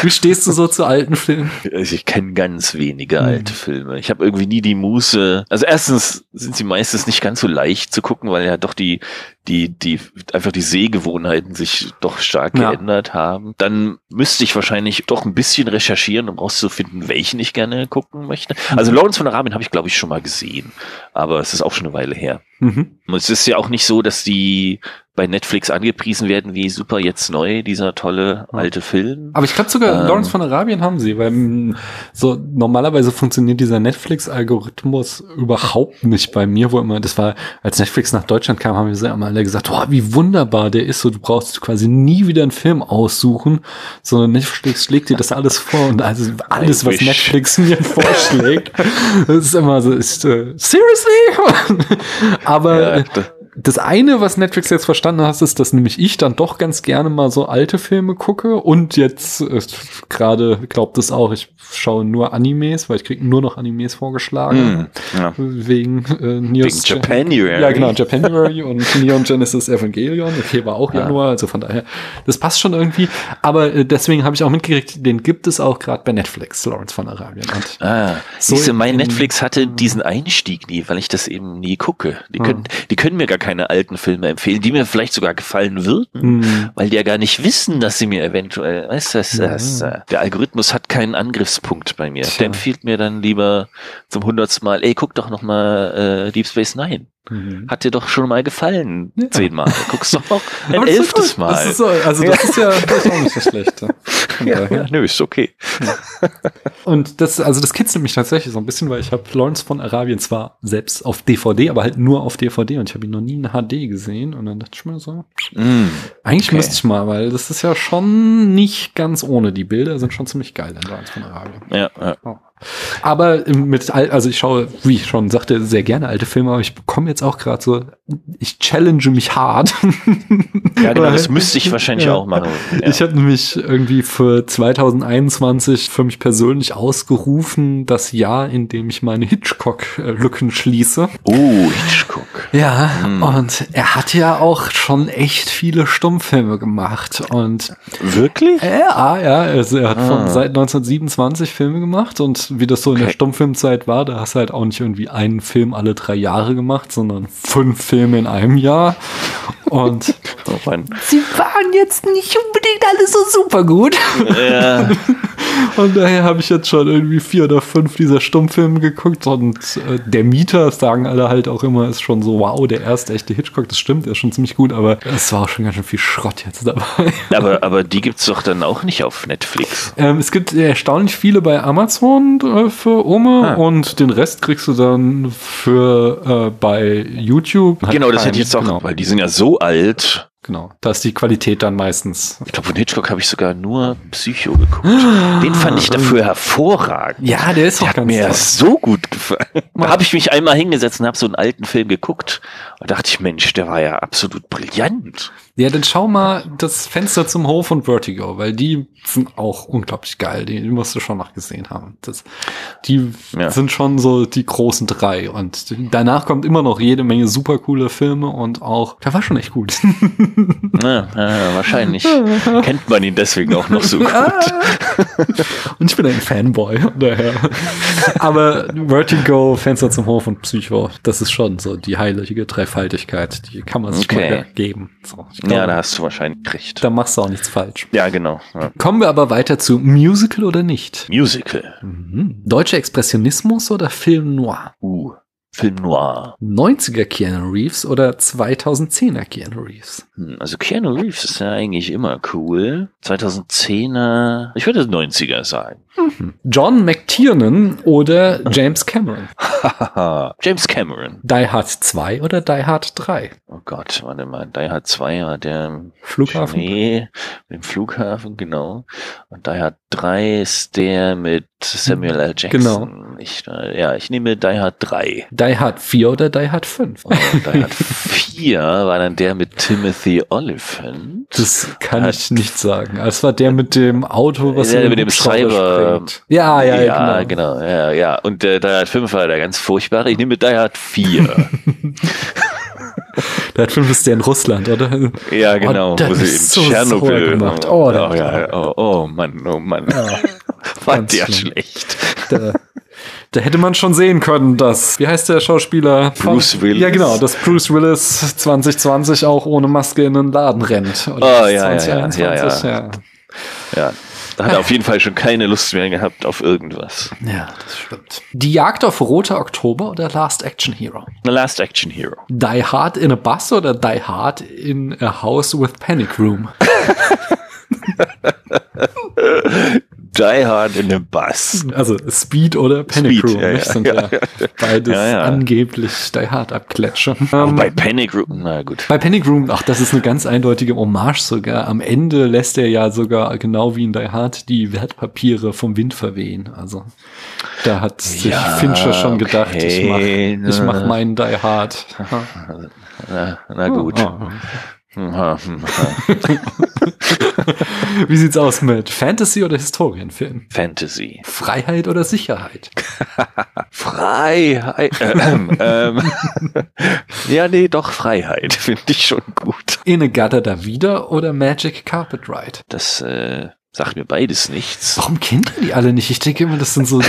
Wie stehst du so zu alten Filmen? Also ich kenne ganz wenige alte Filme. Ich habe irgendwie nie die Muße. Also erstens sind sie meistens nicht ganz so leicht zu gucken, weil ja doch die die die einfach die Sehgewohnheiten sich doch stark Ja. geändert haben. Dann müsste ich wahrscheinlich doch ein bisschen recherchieren, um rauszufinden, welchen ich gerne gucken möchte. Also Lawrence von Arabien habe ich glaube ich schon mal gesehen, aber es ist auch schon eine Weile her. Mhm. Und es ist ja auch nicht so, dass die bei Netflix angepriesen werden wie super jetzt neu, dieser tolle alte Film. Aber ich glaube sogar Ähm. Lawrence von Arabien haben sie, weil mh, so normalerweise funktioniert dieser Netflix-Algorithmus überhaupt nicht bei mir, wo immer, das war, als Netflix nach Deutschland kam, haben wir immer alle gesagt, oh, wie wunderbar der ist, so du brauchst quasi nie wieder einen Film aussuchen, sondern Netflix schlägt dir das alles vor und also alles, was. Netflix mir (laughs) vorschlägt, das ist immer so, ist, äh, seriously? (laughs) Aber Ja, äh, das eine, was Netflix jetzt verstanden hat, ist, dass nämlich ich dann doch ganz gerne mal so alte Filme gucke und jetzt äh, gerade glaubt es auch, ich schaue nur Animes, weil ich kriege nur noch Animes vorgeschlagen. Hm, ja. Wegen äh, Wegen News Japanuary. Ja, genau, Japanuary und (laughs) Neon Genesis Evangelion. Okay, war auch. Januar, also von daher, das passt schon irgendwie. Aber äh, deswegen habe ich auch mitgekriegt, den gibt es auch gerade bei Netflix, Lawrence von Arabien. Und Ah, So siehst du, mein in- Netflix hatte diesen Einstieg nie, weil ich das eben nie gucke. Die können, die können mir gar keine alten Filme empfehlen, die mir vielleicht sogar gefallen würden, Hm. weil die ja gar nicht wissen, dass sie mir eventuell, weißt das, das, äh, der Algorithmus hat keinen Angriffspunkt bei mir. Tja. Der empfiehlt mir dann lieber zum hundertsten Mal, ey, guck doch noch mal äh, Deep Space Nine. Mhm. Hat dir doch schon mal gefallen, Ja. zehnmal. Guckst doch noch ein (laughs) Aber das ist elftes. Mal. Das ist so, also das ist ja (laughs) das ist auch nicht so schlecht. Ja, ja, nö, ist okay. Und das, also das kitzelt mich tatsächlich so ein bisschen, weil ich habe Lawrence von Arabien zwar selbst auf DVD, aber halt nur auf DVD und ich habe ihn noch nie in HD gesehen. Und dann dachte ich mir so, Mm. eigentlich Okay. müsste ich mal, weil das ist ja schon nicht ganz ohne. Die Bilder sind schon ziemlich geil in Lawrence von Arabien. Ja, ja. Aber mit, al- also ich schaue, wie ich schon sagte, sehr gerne alte Filme, aber ich bekomme jetzt auch gerade so, ich challenge mich hart. ja, genau, das (laughs) müsste ich wahrscheinlich Ja. auch machen. Ja. Ich habe nämlich irgendwie für 2021 für mich persönlich ausgerufen, das Jahr, in dem ich meine Hitchcock-Lücken schließe. Oh, Hitchcock. Ja, Hm. und er hat ja auch schon echt viele Stummfilme gemacht. Und Wirklich? ja, ja, also er hat von Ah. seit 1927 Filme gemacht und wie das so in der. Stummfilmzeit war, da hast du halt auch nicht irgendwie einen Film alle drei Jahre gemacht, sondern fünf Filme in einem Jahr. Und (laughs) Oh sie waren jetzt nicht unbedingt alle so super gut. Ja, (laughs) Und daher habe ich jetzt schon irgendwie vier oder fünf dieser Stummfilme geguckt und äh, der Mieter, das sagen alle halt auch immer, ist schon so, wow, der erste echte Hitchcock, das stimmt, der ist schon ziemlich gut, aber es war auch schon ganz schön viel Schrott jetzt dabei. aber, aber die gibt's doch dann auch nicht auf Netflix. ähm, es gibt erstaunlich viele bei Amazon äh, für Oma Ah. und den Rest kriegst du dann für äh, bei YouTube. Halt Genau, das hätte ich jetzt auch, Genau, weil die sind ja so alt. Genau, da ist die Qualität dann meistens. Ich glaube, von Hitchcock habe ich sogar nur Psycho geguckt. Den fand ich dafür hervorragend. Ja, der ist Der auch hat ganz mir toll. so gut gefallen. (laughs) Da habe ich mich einmal hingesetzt und habe so einen alten Film geguckt und dachte ich, Mensch, der war ja absolut brillant. Ja, dann schau mal das Fenster zum Hof und Vertigo, weil die sind auch unglaublich geil. Die, die musst du schon noch gesehen haben. Das, die Ja. sind schon so die großen drei. Und danach kommt immer noch jede Menge super coole Filme und auch, der war schon echt gut. (laughs) Ja, ja, wahrscheinlich kennt man ihn deswegen auch noch so gut. und ich bin ein Fanboy, daher. Aber Vertigo, Fenster zum Hof und Psycho, das ist schon so die heilige Dreifaltigkeit. Die kann man sich Okay. mal geben. So, ich Ja, da hast du wahrscheinlich recht. da machst du auch nichts falsch. Ja, genau. Ja. Kommen wir aber weiter zu Musical oder nicht? Musical. Mhm. Deutscher Expressionismus oder Film Noir? Uh, Film Noir. 90er Keanu Reeves oder 2010er Keanu Reeves? Hm, Also Keanu Reeves ist ja eigentlich immer cool. 2010er, ich würde 90er sagen. John McTiernan oder (laughs) James Cameron? (laughs) James Cameron. Die Hard 2 oder Die Hard 3? Oh Gott, warte mal. Die Hard 2 war der Flughafen? Schnee, mit dem Flughafen, genau. Und Die Hard 3 ist der mit Samuel L. Jackson. Genau. Ich, äh, ja, ich nehme Die Hard 3. Die Hard 4 oder Die Hard 5? Und Die Hard 4 war dann der mit Timothy Oliphant. Das kann Hat- ich nicht sagen. Es war der mit dem Auto, was Der mit dem Cyber- springt. Ja, ja, ja, genau. genau. Ja, ja. Und äh, Die Hard 5 war der ganz furchtbare. Ich nehme Die Hard 4. (laughs) Der Film ist der in Russland, oder? Ja, genau. Oh, wo sie ist in so Tschernobyl. gemacht. Oh, Oh, der- ja, oh, oh Mann, oh Mann. Ja, (laughs) War der schlimm. schlecht. da, da hätte man schon sehen können, dass, wie heißt der Schauspieler? Bruce Willis. Ja, genau, dass Bruce Willis 2020 auch ohne Maske in den Laden rennt. Oder Oh, ja, ja, ja, 2021, ja, ja. Ja, da hat er auf jeden Fall schon keine Lust mehr gehabt auf irgendwas. Ja, das stimmt. Die Jagd auf Roter Oktober oder Last Action Hero? The Last Action Hero. Die Hard in a Bus oder Die Hard in a House with Panic Room? (laughs) Die Hard in a Bus. Also Speed oder Panic Speed, Room, ja, ja, sind (laughs) ja, ja, beides angeblich Die Hard Abklätscher. Oh, Ähm, bei Panic Room, na gut. Bei Panic Room, ach, das ist eine ganz eindeutige Hommage sogar. Am Ende lässt er ja sogar genau wie in Die Hard die Wertpapiere vom Wind verwehen. Also da hat sich Fincher schon gedacht, ich mach, okay, ich mach meinen Die Hard. Na, na gut. Oh, oh. (laughs) (laughs) Wie sieht's aus mit Fantasy oder Historienfilm? Fantasy. Freiheit oder Sicherheit? (laughs) Freiheit. Äh, ähm, ähm. (laughs) ja, nee, doch Freiheit. Finde ich schon gut. Inegada da wieder oder Magic Carpet Ride? Das äh, sagt mir beides nichts. Warum kennt ihr die alle nicht? Ich denke immer, das sind so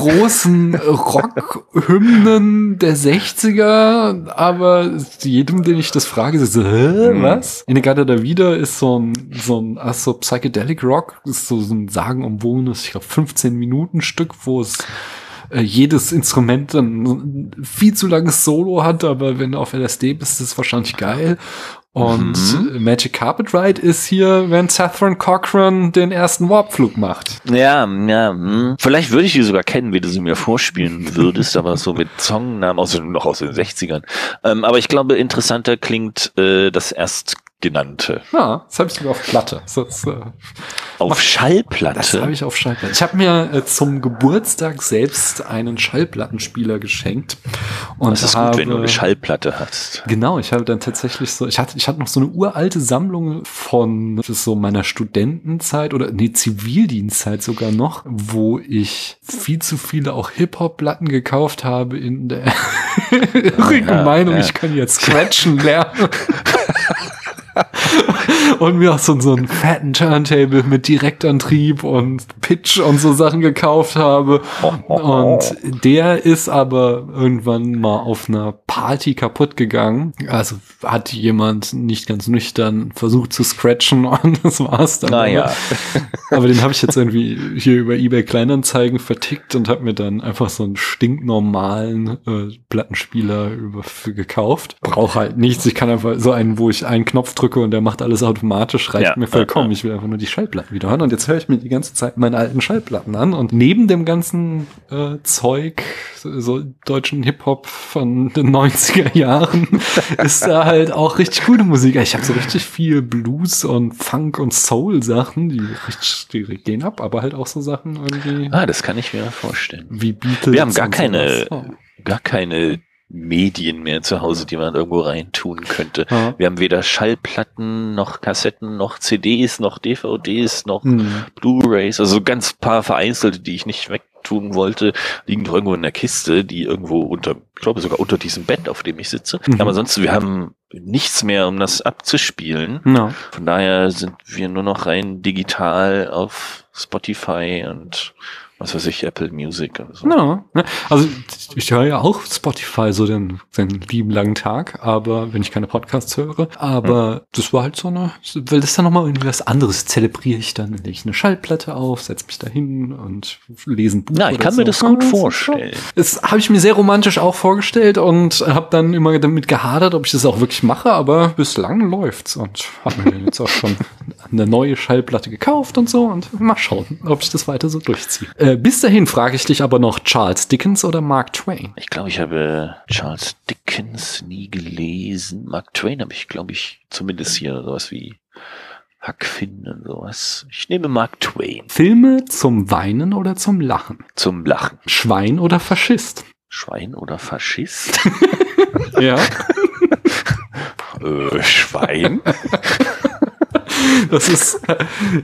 großen Rockhymnen der 60er, aber jedem, den ich das frage, so, hä, Mhm. was? Inegada da wieder ist so ein, so ein, ach so Psychedelic Rock, ist so, so ein sagenumwobenes, ich glaube, 15 Minuten Stück, wo es äh, jedes Instrument dann ein viel zu langes Solo hat, aber wenn du auf LSD bist, ist es wahrscheinlich geil. Und Mhm. Magic Carpet Ride ist hier, wenn Saffron Cochran den ersten Warpflug macht. Ja, ja, hm. vielleicht würde ich die sogar kennen, wie du sie mir vorspielen würdest, aber so mit Songnamen aus den, noch aus den 60ern. Ähm, aber ich glaube, interessanter klingt äh, das Erstgenannte. Ja, das habe ich sogar auf Platte. Das, das, äh, Auf das Schallplatte. habe ich auf Schallplatte. Ich habe mir äh, zum Geburtstag selbst einen Schallplattenspieler geschenkt. Und das ist habe, gut, wenn du eine Schallplatte hast. Genau, ich habe dann tatsächlich so, ich hatte, ich hatte noch so eine uralte Sammlung von das ist so meiner Studentenzeit oder nee, Zivildienstzeit sogar noch, wo ich viel zu viele auch Hip-Hop-Platten gekauft habe in der (laughs) irrigen Ja, Meinung, ja. ich kann jetzt scratchen lernen. (laughs) (laughs) und mir auch so, so einen fetten Turntable mit Direktantrieb und Pitch und so Sachen gekauft habe. Und der ist aber irgendwann mal auf einer Party kaputt gegangen. Also hat jemand nicht ganz nüchtern versucht zu scratchen und (laughs) das war's dann. Naja. Aber den habe ich jetzt irgendwie hier über eBay Kleinanzeigen vertickt und habe mir dann einfach so einen stinknormalen äh, Plattenspieler über, für gekauft. Brauche halt nichts. Ich kann einfach so einen, wo ich einen Knopf drücke und der macht alles automatisch. Reicht Ja, mir vollkommen. Ich will einfach nur die Schallplatten wieder hören. Und jetzt höre ich mir die ganze Zeit meine alten Schallplatten an. Und neben dem ganzen äh, Zeug, so, so deutschen Hip-Hop von den (laughs) 90er Jahren, (laughs) ist da halt auch richtig gute Musik. Ich habe so richtig viel Blues und Funk und Soul Sachen, die richtig, die gehen ab, aber halt auch so Sachen irgendwie Ah, das kann ich mir vorstellen. wie Beatles. Wir haben gar keine, sowas. gar keine Medien mehr zu Hause, die man irgendwo reintun könnte. Ja. Wir haben weder Schallplatten, noch Kassetten, noch CDs, noch DVDs, noch Hm. Blu-rays, also ganz paar vereinzelte, die ich nicht wegtun wollte, liegen doch irgendwo in der Kiste, die irgendwo unter, ich glaube sogar unter diesem Bett, auf dem ich sitze. Mhm. Aber ansonsten, wir haben nichts mehr, um das abzuspielen. Ja. Von daher sind wir nur noch rein digital auf Spotify und was weiß ich, Apple Music und so. Ja, ne? also ich höre ja auch Spotify so den, den lieben langen Tag, aber wenn ich keine Podcasts höre, aber das war halt so eine, weil das dann nochmal irgendwie was anderes zelebriere ich dann, lege ich eine Schallplatte auf, setze mich da hin und lese ein Buch. Na, ich oder kann so. mir das gut Ja, vorstellen. Das habe ich mir sehr romantisch auch vorgestellt und habe dann immer damit gehadert, ob ich das auch wirklich mache, aber bislang läuft's und habe mir dann jetzt auch schon (laughs) eine neue Schallplatte gekauft und so und mal schauen, ob ich das weiter so durchziehe. Äh, bis dahin frage ich dich aber noch Charles Dickens oder Mark Twain? Ich glaube, ich habe Charles Dickens nie gelesen. Mark Twain habe ich, glaube ich, zumindest hier sowas wie Huck Finn und sowas. Ich nehme Mark Twain Filme zum Weinen oder zum Lachen? zum Lachen. Schwein oder Faschist? Schwein oder Faschist? (laughs) (laughs) Ja. äh, Schwein? (laughs) Das ist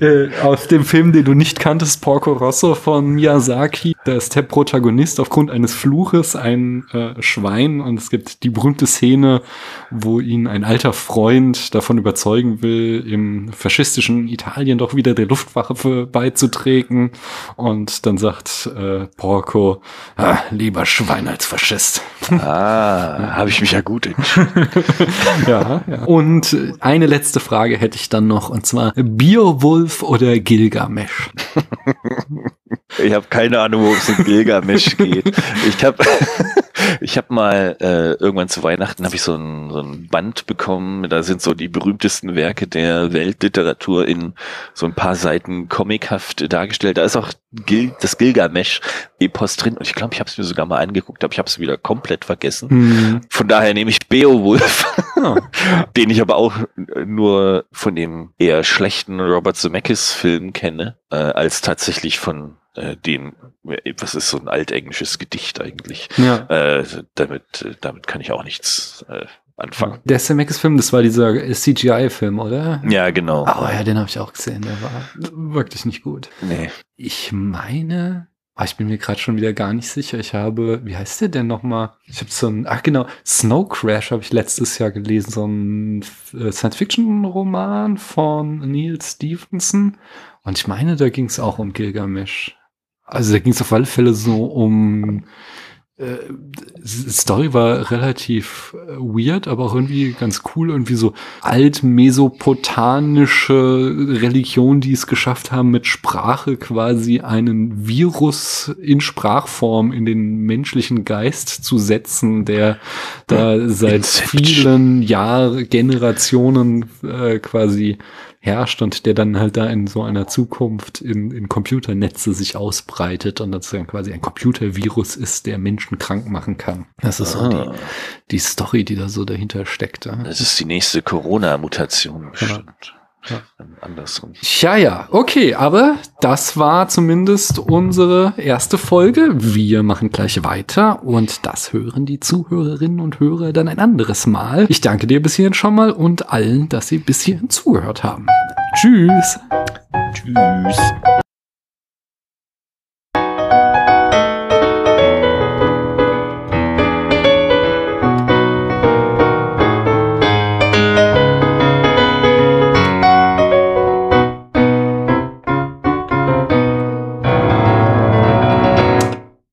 äh, aus dem Film, den du nicht kanntest, Porco Rosso von Miyazaki. Da ist der Protagonist aufgrund eines Fluches ein äh, Schwein und es gibt die berühmte Szene, wo ihn ein alter Freund davon überzeugen will, im faschistischen Italien doch wieder der Luftwaffe beizutreten. Und dann sagt äh, Porco, ah, lieber Schwein als Faschist. Ah, habe ich mich ja gut entschieden. (laughs) ja, ja. Und eine letzte Frage hätte ich dann noch, und zwar Beowulf oder Gilgamesh? (laughs) Ich habe keine Ahnung, worum es in Gilgamesh (laughs) geht. Ich habe (laughs) ich hab mal äh, irgendwann zu Weihnachten habe ich so ein, so ein Band bekommen. Da sind so die berühmtesten Werke der Weltliteratur in so ein paar Seiten comichaft dargestellt. Da ist auch Gil das Gilgamesh-Epos drin. Und ich glaube, ich habe es mir sogar mal angeguckt, aber ich habe es wieder komplett vergessen. Hm. Von daher nehme ich Beowulf, (laughs) den ich aber auch nur von dem eher schlechten Robert Zemeckis-Film kenne, äh, als tatsächlich von äh, den, was ist so ein altenglisches Gedicht eigentlich? ja. Äh, damit, damit kann ich auch nichts äh, anfangen. Der Zemeckis-Film, das war dieser CGI-Film, oder? Ja, genau. Oh ja, den habe ich auch gesehen. Der war wirklich nicht gut. Nee. Ich meine, ah, ich bin mir gerade schon wieder gar nicht sicher. Ich habe, wie heißt der denn nochmal? Ich habe so ein, ach genau, Snow Crash habe ich letztes Jahr gelesen, so ein äh, Science-Fiction-Roman von Neil Stephenson. Und ich meine, da ging es auch um Gilgamesh. Also da ging es auf alle Fälle so um äh, die Story war relativ äh, weird, aber auch irgendwie ganz cool. Irgendwie so altmesopotanische Religion, die es geschafft haben, mit Sprache quasi einen Virus in Sprachform in den menschlichen Geist zu setzen, der da seit Inception. vielen Jahren, Generationen äh, quasi herrscht und der dann halt da in so einer Zukunft in, in Computernetze sich ausbreitet und das dann quasi ein Computervirus ist, der Menschen krank machen kann. Das ist so die, Ah, die Story, die da so dahinter steckt. Ja. das ist die nächste Corona-Mutation bestimmt. Ja. Andersrum. Ja, ja, okay, aber das war zumindest unsere erste Folge. Wir machen gleich weiter und das hören die Zuhörerinnen und Hörer dann ein anderes Mal. Ich danke dir bis hierhin schon mal und allen, dass sie bis hierhin zugehört haben. Tschüss. Tschüss.